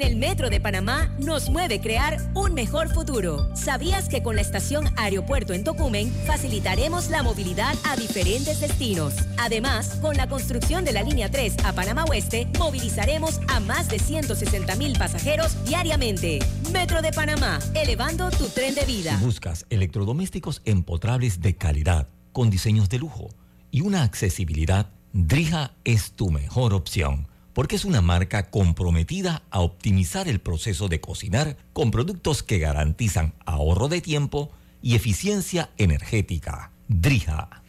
En el Metro de Panamá nos mueve crear un mejor futuro. ¿Sabías que con la estación Aeropuerto en Tocumen facilitaremos la movilidad a diferentes destinos? Además, con la construcción de la línea 3 a Panamá Oeste, movilizaremos a más de 160 mil pasajeros diariamente. Metro de Panamá, elevando tu tren de vida. Buscas electrodomésticos empotrables de calidad, con diseños de lujo y una accesibilidad, Drija es tu mejor opción porque es una marca comprometida a optimizar el proceso de cocinar con productos que garantizan ahorro de tiempo y eficiencia energética. Drija.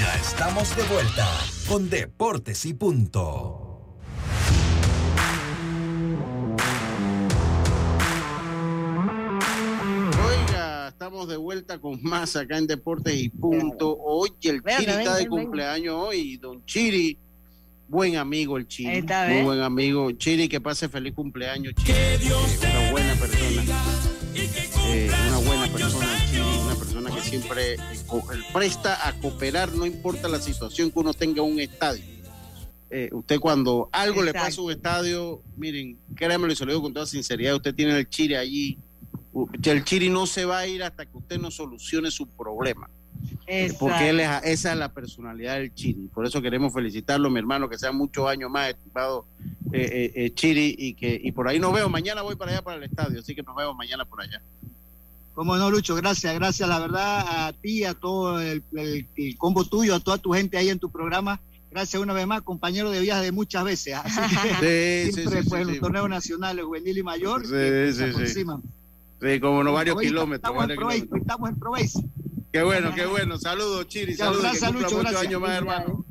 Ya estamos de vuelta con Deportes y Punto. Oiga, estamos de vuelta con más acá en Deportes y Punto. Hoy el Chiri está de cumpleaños hoy, don Chiri. Buen amigo el Chiri. Muy buen amigo. Chiri, que pase feliz cumpleaños, Chiri. Eh, una buena persona. Eh, una buena persona, el Chiri. Una persona que siempre eh, presta a cooperar, no importa la situación que uno tenga en un estadio. Eh, usted cuando algo le pasa a un estadio, miren, créanmelo y se lo digo con toda sinceridad, usted tiene el Chiri allí. El Chiri no se va a ir hasta que usted no solucione su problema. Porque él es, esa es la personalidad del Chiri. Por eso queremos felicitarlo, mi hermano, que sea muchos años más, estimado eh, eh, eh, Chiri, y que y por ahí nos veo. Mañana voy para allá, para el estadio, así que nos vemos mañana por allá. Cómo no, Lucho, gracias, gracias, la verdad, a ti, a todo el, el- el combo tuyo, a toda tu gente ahí en tu programa. Gracias una vez más, compañero de viaje de muchas veces. Así que Sí, sí, siempre sí, pues, sí, en los torneos nacionales, juvenil y mayor, Sí, que sí, se sí. aproximan. Sí, como no varios kilómetros. Estamos en varios Proveis, kilómetros. estamos en Proveis. Qué bueno, qué bueno. Saludos, Chiri. Saludos. muchos años más, hermano.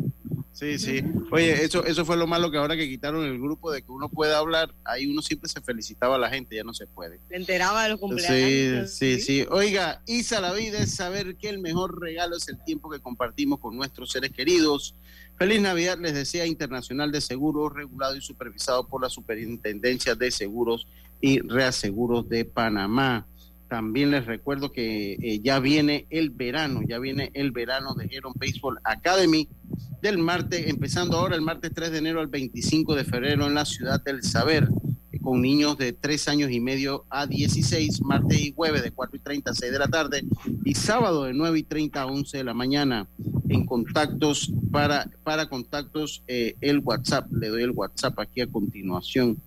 Sí, sí. Oye, eso, eso fue lo malo que ahora que quitaron el grupo de que uno puede hablar, ahí uno siempre se felicitaba a la gente, ya no se puede. Se enteraba de los Sí, cumpleaños. sí, sí. Oiga, Isa, la vida es saber que el mejor regalo es el tiempo que compartimos con nuestros seres queridos. Feliz Navidad, les desea Internacional de Seguros, regulado y supervisado por la Superintendencia de Seguros y Reaseguros de Panamá. También les recuerdo que eh, ya viene el verano, ya viene el verano de Heron Baseball Academy del martes, empezando ahora el martes 3 de enero al 25 de febrero en la ciudad del Saber, eh, con niños de 3 años y medio a 16, martes y jueves de 4 y 30 a 6 de la tarde y sábado de 9 y 30 a 11 de la mañana. En contactos, para, para contactos, eh, el WhatsApp, le doy el WhatsApp aquí a continuación.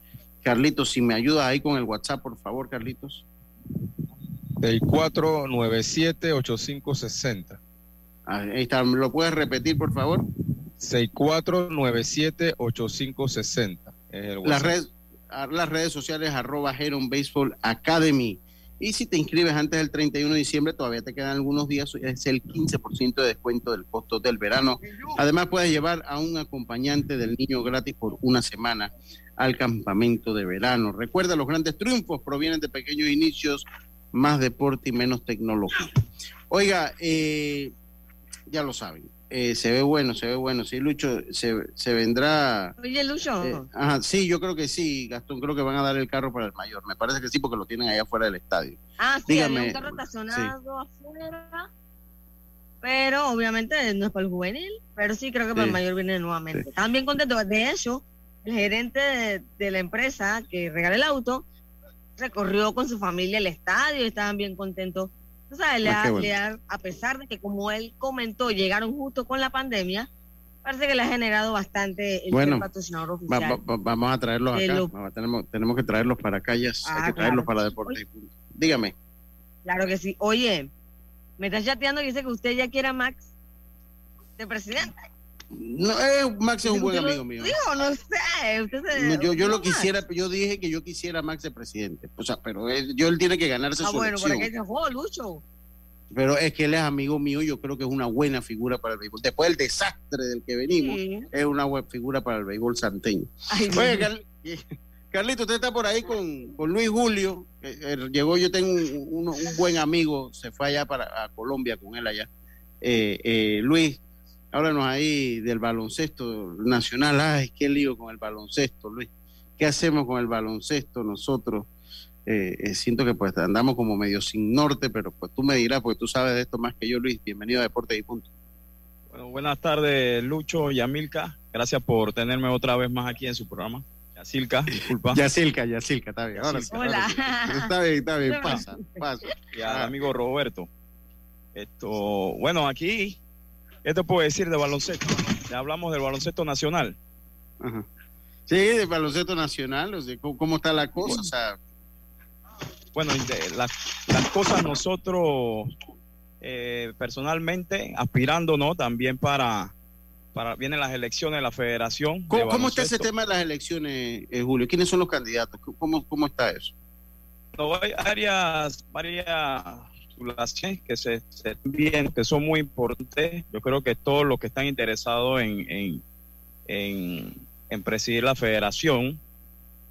Carlitos, si me ayudas ahí con el WhatsApp, por favor, Carlitos. 6497-8560. Ahí está, ¿me lo puedes repetir, por favor? 6497-8560. Es el Las, WhatsApp. red, las redes sociales arroba Heron Baseball Academy. Y si te inscribes antes del 31 de diciembre, todavía te quedan algunos días, es el 15% de descuento del costo del verano. Además, puedes llevar a un acompañante del niño gratis por una semana al campamento de verano. Recuerda, los grandes triunfos provienen de pequeños inicios, más deporte y menos tecnología. Oiga, eh, ya lo saben, Eh, se ve bueno, se ve bueno. Sí, Lucho, se, se vendrá. Oye, Lucho. Eh, ajá, sí, yo creo que sí, Gastón. Creo que van a dar el carro para el mayor. Me parece que sí, porque lo tienen allá afuera del estadio. Ah, sí, Dígame, había un carro estacionado afuera. Pero obviamente no es para el juvenil, pero sí creo que para Sí. el mayor viene nuevamente. Están bien contentos. De hecho, el gerente de, de la empresa que regala el auto recorrió con su familia el estadio y estaban bien contentos. Tú sabes, le Ah, bueno. le ha- a pesar de que como él comentó, llegaron justo con la pandemia, parece que le ha generado bastante el Bueno, patrocinador Va- oficial. va- va- vamos a traerlos acá. lo- tenemos, tenemos que traerlos para acá. Ya, Ah, hay que traerlos claro. para Deportes. Dígame. Claro que sí. Oye, me están chateando y dice que usted ya quiere a Max de presidente. No, eh, Max es un buen que amigo mío. Digo, no sé. Usted se, No, yo, yo lo quisiera, yo dije que yo quisiera a Max de presidente. O sea, pero él, yo, él tiene que ganarse Ah, su bueno, elección. aquí se fue, Lucho. Pero es que él es amigo mío, yo creo que es una buena figura para el béisbol. Después del desastre del que venimos, Sí. es una buena figura para el béisbol santeño. Ay, Oye. Carl- Carlito, usted está por ahí con, con Luis Julio. Eh, eh, llegó, yo tengo un, un- un buen amigo, se fue allá para a Colombia con él allá. Eh, eh, Luis, háblanos ahí del baloncesto nacional. Ay, qué lío con el baloncesto, Luis. ¿Qué hacemos con el baloncesto nosotros? Eh, eh, siento que pues andamos como medio sin norte, pero pues tú me dirás, porque tú sabes de esto más que yo, Luis. Bienvenido a Deportes y Punto. Bueno, buenas tardes, Lucho y Amilca. Gracias por tenerme otra vez más aquí en su programa. Yacilca, disculpa. Yacilca, Yacilca, está bien. Ahora sí, Hola. Está bien, está bien, pasa, pasa. Y al amigo Roberto. Esto, bueno, aquí, ¿qué te puedo decir de baloncesto? Ya hablamos del baloncesto nacional. Ajá. Sí, de baloncesto nacional, o sea, ¿cómo, cómo está la cosa? O sea, Bueno, las, las cosas nosotros eh, personalmente aspirando, ¿no? También para, para vienen las elecciones de la Federación. de ¿cómo, cómo está ese tema de las elecciones, eh, Julio? ¿Quiénes son los candidatos? ¿Cómo, cómo está eso? No, hay varias, varias postulaciones que se, se bien, que son muy importantes. Yo creo que todos los que están interesados en, en, en, en presidir la federación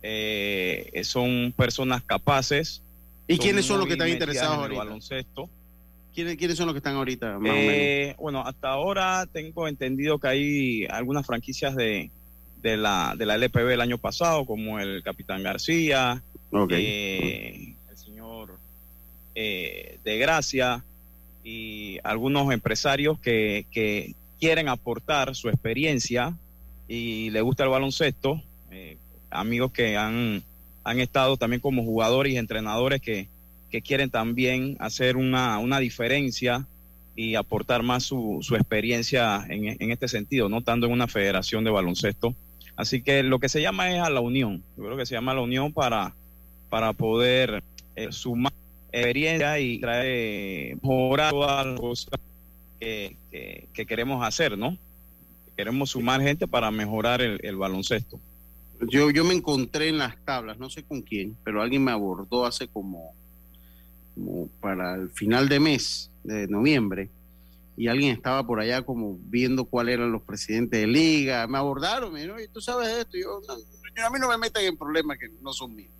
eh, son personas capaces. ¿Y quiénes son los que están interesados en el ahorita? baloncesto. ¿Quiénes, quiénes son los que están ahorita, más o menos? Eh, bueno, hasta ahora tengo entendido que hay algunas franquicias de, de, la, de la LPB el año pasado, como el Capitán García, Ok. eh, eh, de Gracia y algunos empresarios que, que quieren aportar su experiencia y le gusta el baloncesto, eh, amigos que han, han estado también como jugadores y entrenadores que, que quieren también hacer una, una diferencia y aportar más su, su experiencia en, en este sentido, no estando en una federación de baloncesto. Así que lo que se llama es a la unión. Yo creo que se llama la unión para, para poder eh, sumar experiencia y traer, eh, mejorar todas las cosas que, que- que queremos hacer, ¿no? Queremos sumar gente para mejorar el, baloncesto. Yo, yo me encontré en las tablas, no sé con quién, pero alguien me abordó hace como, para el final de mes, de noviembre, y alguien estaba por allá como viendo cuáles eran los presidentes de liga. Me abordaron, me dijeron, "Oye, tú sabes esto. Yo, "No, yo- a mí no me meten en problemas que no son míos.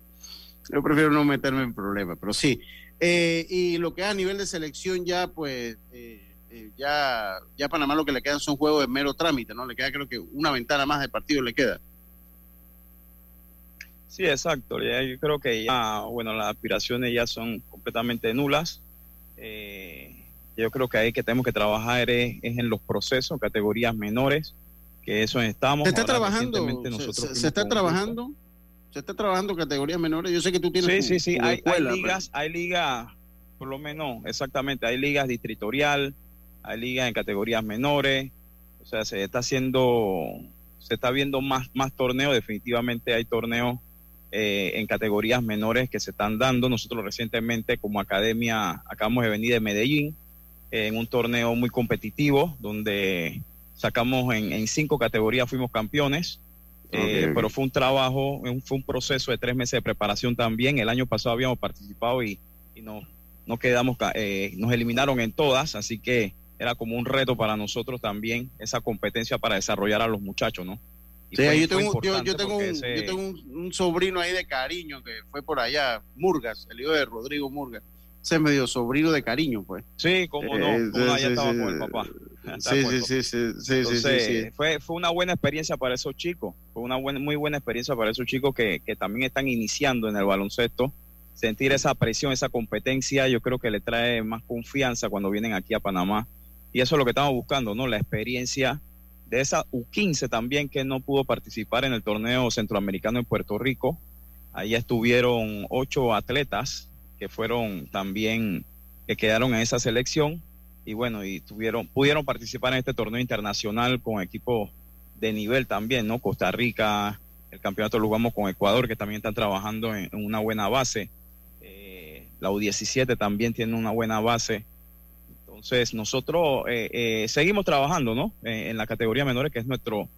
Yo prefiero no meterme en problemas, pero sí. Eh, y lo que es a nivel de selección ya, pues, eh, eh, ya, ya Panamá lo que le quedan son juegos de mero trámite, ¿no? Le queda creo que una ventana más de partido le queda. Sí, exacto. Ya yo creo que ya, bueno, las aspiraciones ya son completamente nulas. Eh, yo creo que ahí que tenemos que trabajar es, es en los procesos, categorías menores, que eso estamos. ¿Se está Ahora, trabajando? ¿Se, está trabajando? ¿Se está trabajando categorías menores? Yo sé que tú tienes Sí, tu- sí, sí, tu hay, ligas, hay ligas, por lo menos, exactamente, hay ligas distritorial, hay ligas en categorías menores, o sea, se está haciendo, se está viendo más, más torneos, definitivamente hay torneos eh, en categorías menores que se están dando. Nosotros recientemente como academia acabamos de venir de Medellín eh, en un torneo muy competitivo donde sacamos en, en cinco categorías, fuimos campeones. Eh, pero fue un trabajo, fue un proceso de tres meses de preparación también. El año pasado habíamos participado y, y no, no quedamos, eh, nos eliminaron en todas, así que era como un reto para nosotros también esa competencia para desarrollar a los muchachos, ¿no? Y Sí, fue- yo tengo, yo, yo tengo, un, ese- yo tengo un, un sobrino ahí de cariño que fue por allá, Murgas, el hijo de Rodrigo Murgas. Es medio sobrino de cariño, pues. Sí, como no, Eh, sí, allá estaba sí, con el papá. Sí, sí, sí, sí, sí, Entonces. Fue, fue una buena experiencia para esos chicos, fue una buena, muy buena experiencia para esos chicos que, que también están iniciando en el baloncesto. Sentir esa presión, esa competencia, yo creo que le trae más confianza cuando vienen aquí a Panamá. Y eso es lo que estamos buscando, ¿no? La experiencia de esa U15 también que no pudo participar en el torneo centroamericano en Puerto Rico. Ahí estuvieron ocho atletas que fueron también, que quedaron en esa selección y bueno, y tuvieron, pudieron participar en este torneo internacional con equipos de nivel también, ¿no? Costa Rica, el campeonato lo jugamos con Ecuador, que también están trabajando en, una buena base. Eh, la U17 también tiene una buena base. Entonces, nosotros eh, eh, seguimos trabajando, ¿no? Eh, en la categoría menores, que es nuestro,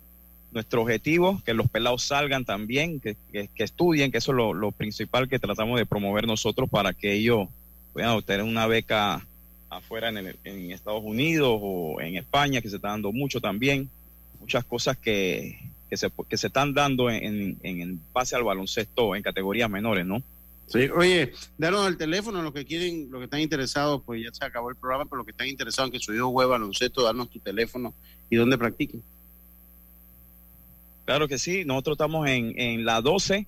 nuestro objetivo, que los pelados salgan también, que, que- estudien, que eso es lo, lo principal que tratamos de promover nosotros para que ellos puedan obtener una beca afuera en, el- en Estados Unidos o en España, que se está dando mucho también. Muchas cosas que, que, se, que se están dando en, en, en base al baloncesto en categorías menores, ¿no? Sí, oye, danos el teléfono, los que quieren, los que están interesados, pues ya se acabó el programa, pero los que están interesados en que su hijo juegue baloncesto, danos tu teléfono y dónde practiquen. Claro que sí, nosotros estamos en, en la 12,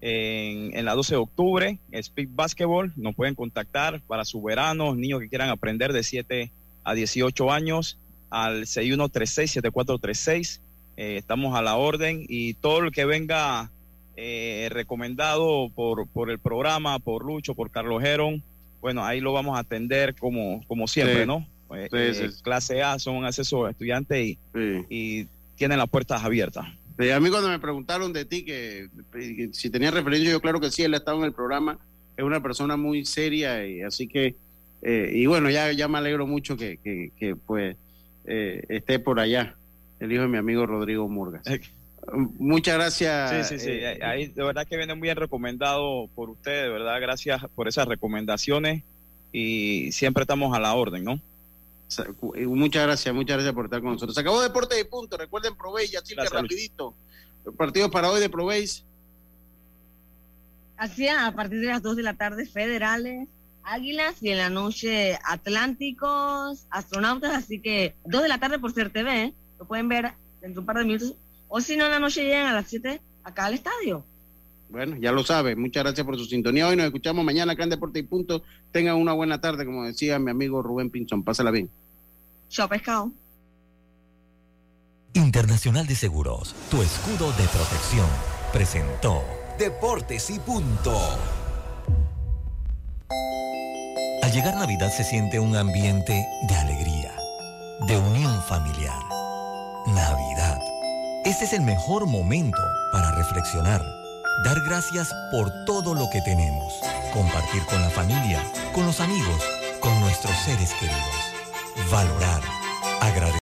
en, en la 12 de octubre, Speed Basketball, nos pueden contactar para su verano, niños que quieran aprender de 7 a 18 años, al 6136-7436, eh, estamos a la orden y todo el que venga eh, recomendado por, por el programa, por Lucho, por Carlos Heron, bueno, ahí lo vamos a atender como, como siempre, Sí. ¿no? Eh, Sí, eh, sí, sí. Clase A son acceso a estudiantes y, y tienen las puertas abiertas. Sí, a mí cuando me preguntaron de ti que, que si tenía referencia, yo claro que sí, él ha estado en el programa, es una persona muy seria y así que, eh, y bueno, ya, ya me alegro mucho que, que, que, pues eh, esté por allá, el hijo de mi amigo Rodrigo Murgas. Muchas gracias. Sí, sí, sí. eh, Ahí de verdad que viene muy bien recomendado por usted, de verdad. Gracias por esas recomendaciones y siempre estamos a la orden, ¿no? Eh, Muchas gracias, muchas gracias por estar con nosotros. Se acabó Deporte de Punto. Recuerden Proveis, así que rapidito. El partido para hoy de Proveis. Así a partir de las 2 de la tarde, federales, águilas y en la noche atlánticos, astronautas. Así que 2 de la tarde por ser TV, ¿eh? lo pueden ver dentro de un par de minutos. O si no, en la noche llegan a las 7 acá al estadio. Bueno, ya lo sabe. Muchas gracias por su sintonía. Hoy nos escuchamos mañana acá en Deporte y Punto. Tengan una buena tarde, como decía mi amigo Rubén Pinzón. Pásala bien. Chao, pescado. Internacional de Seguros, tu escudo de protección, presentó Deportes y punto. Al llegar Navidad se siente un ambiente de alegría, de unión familiar. Navidad. Este es el mejor momento para reflexionar, dar gracias por todo lo que tenemos, compartir con la familia, con los amigos, con nuestros seres queridos, valorar, agradecer.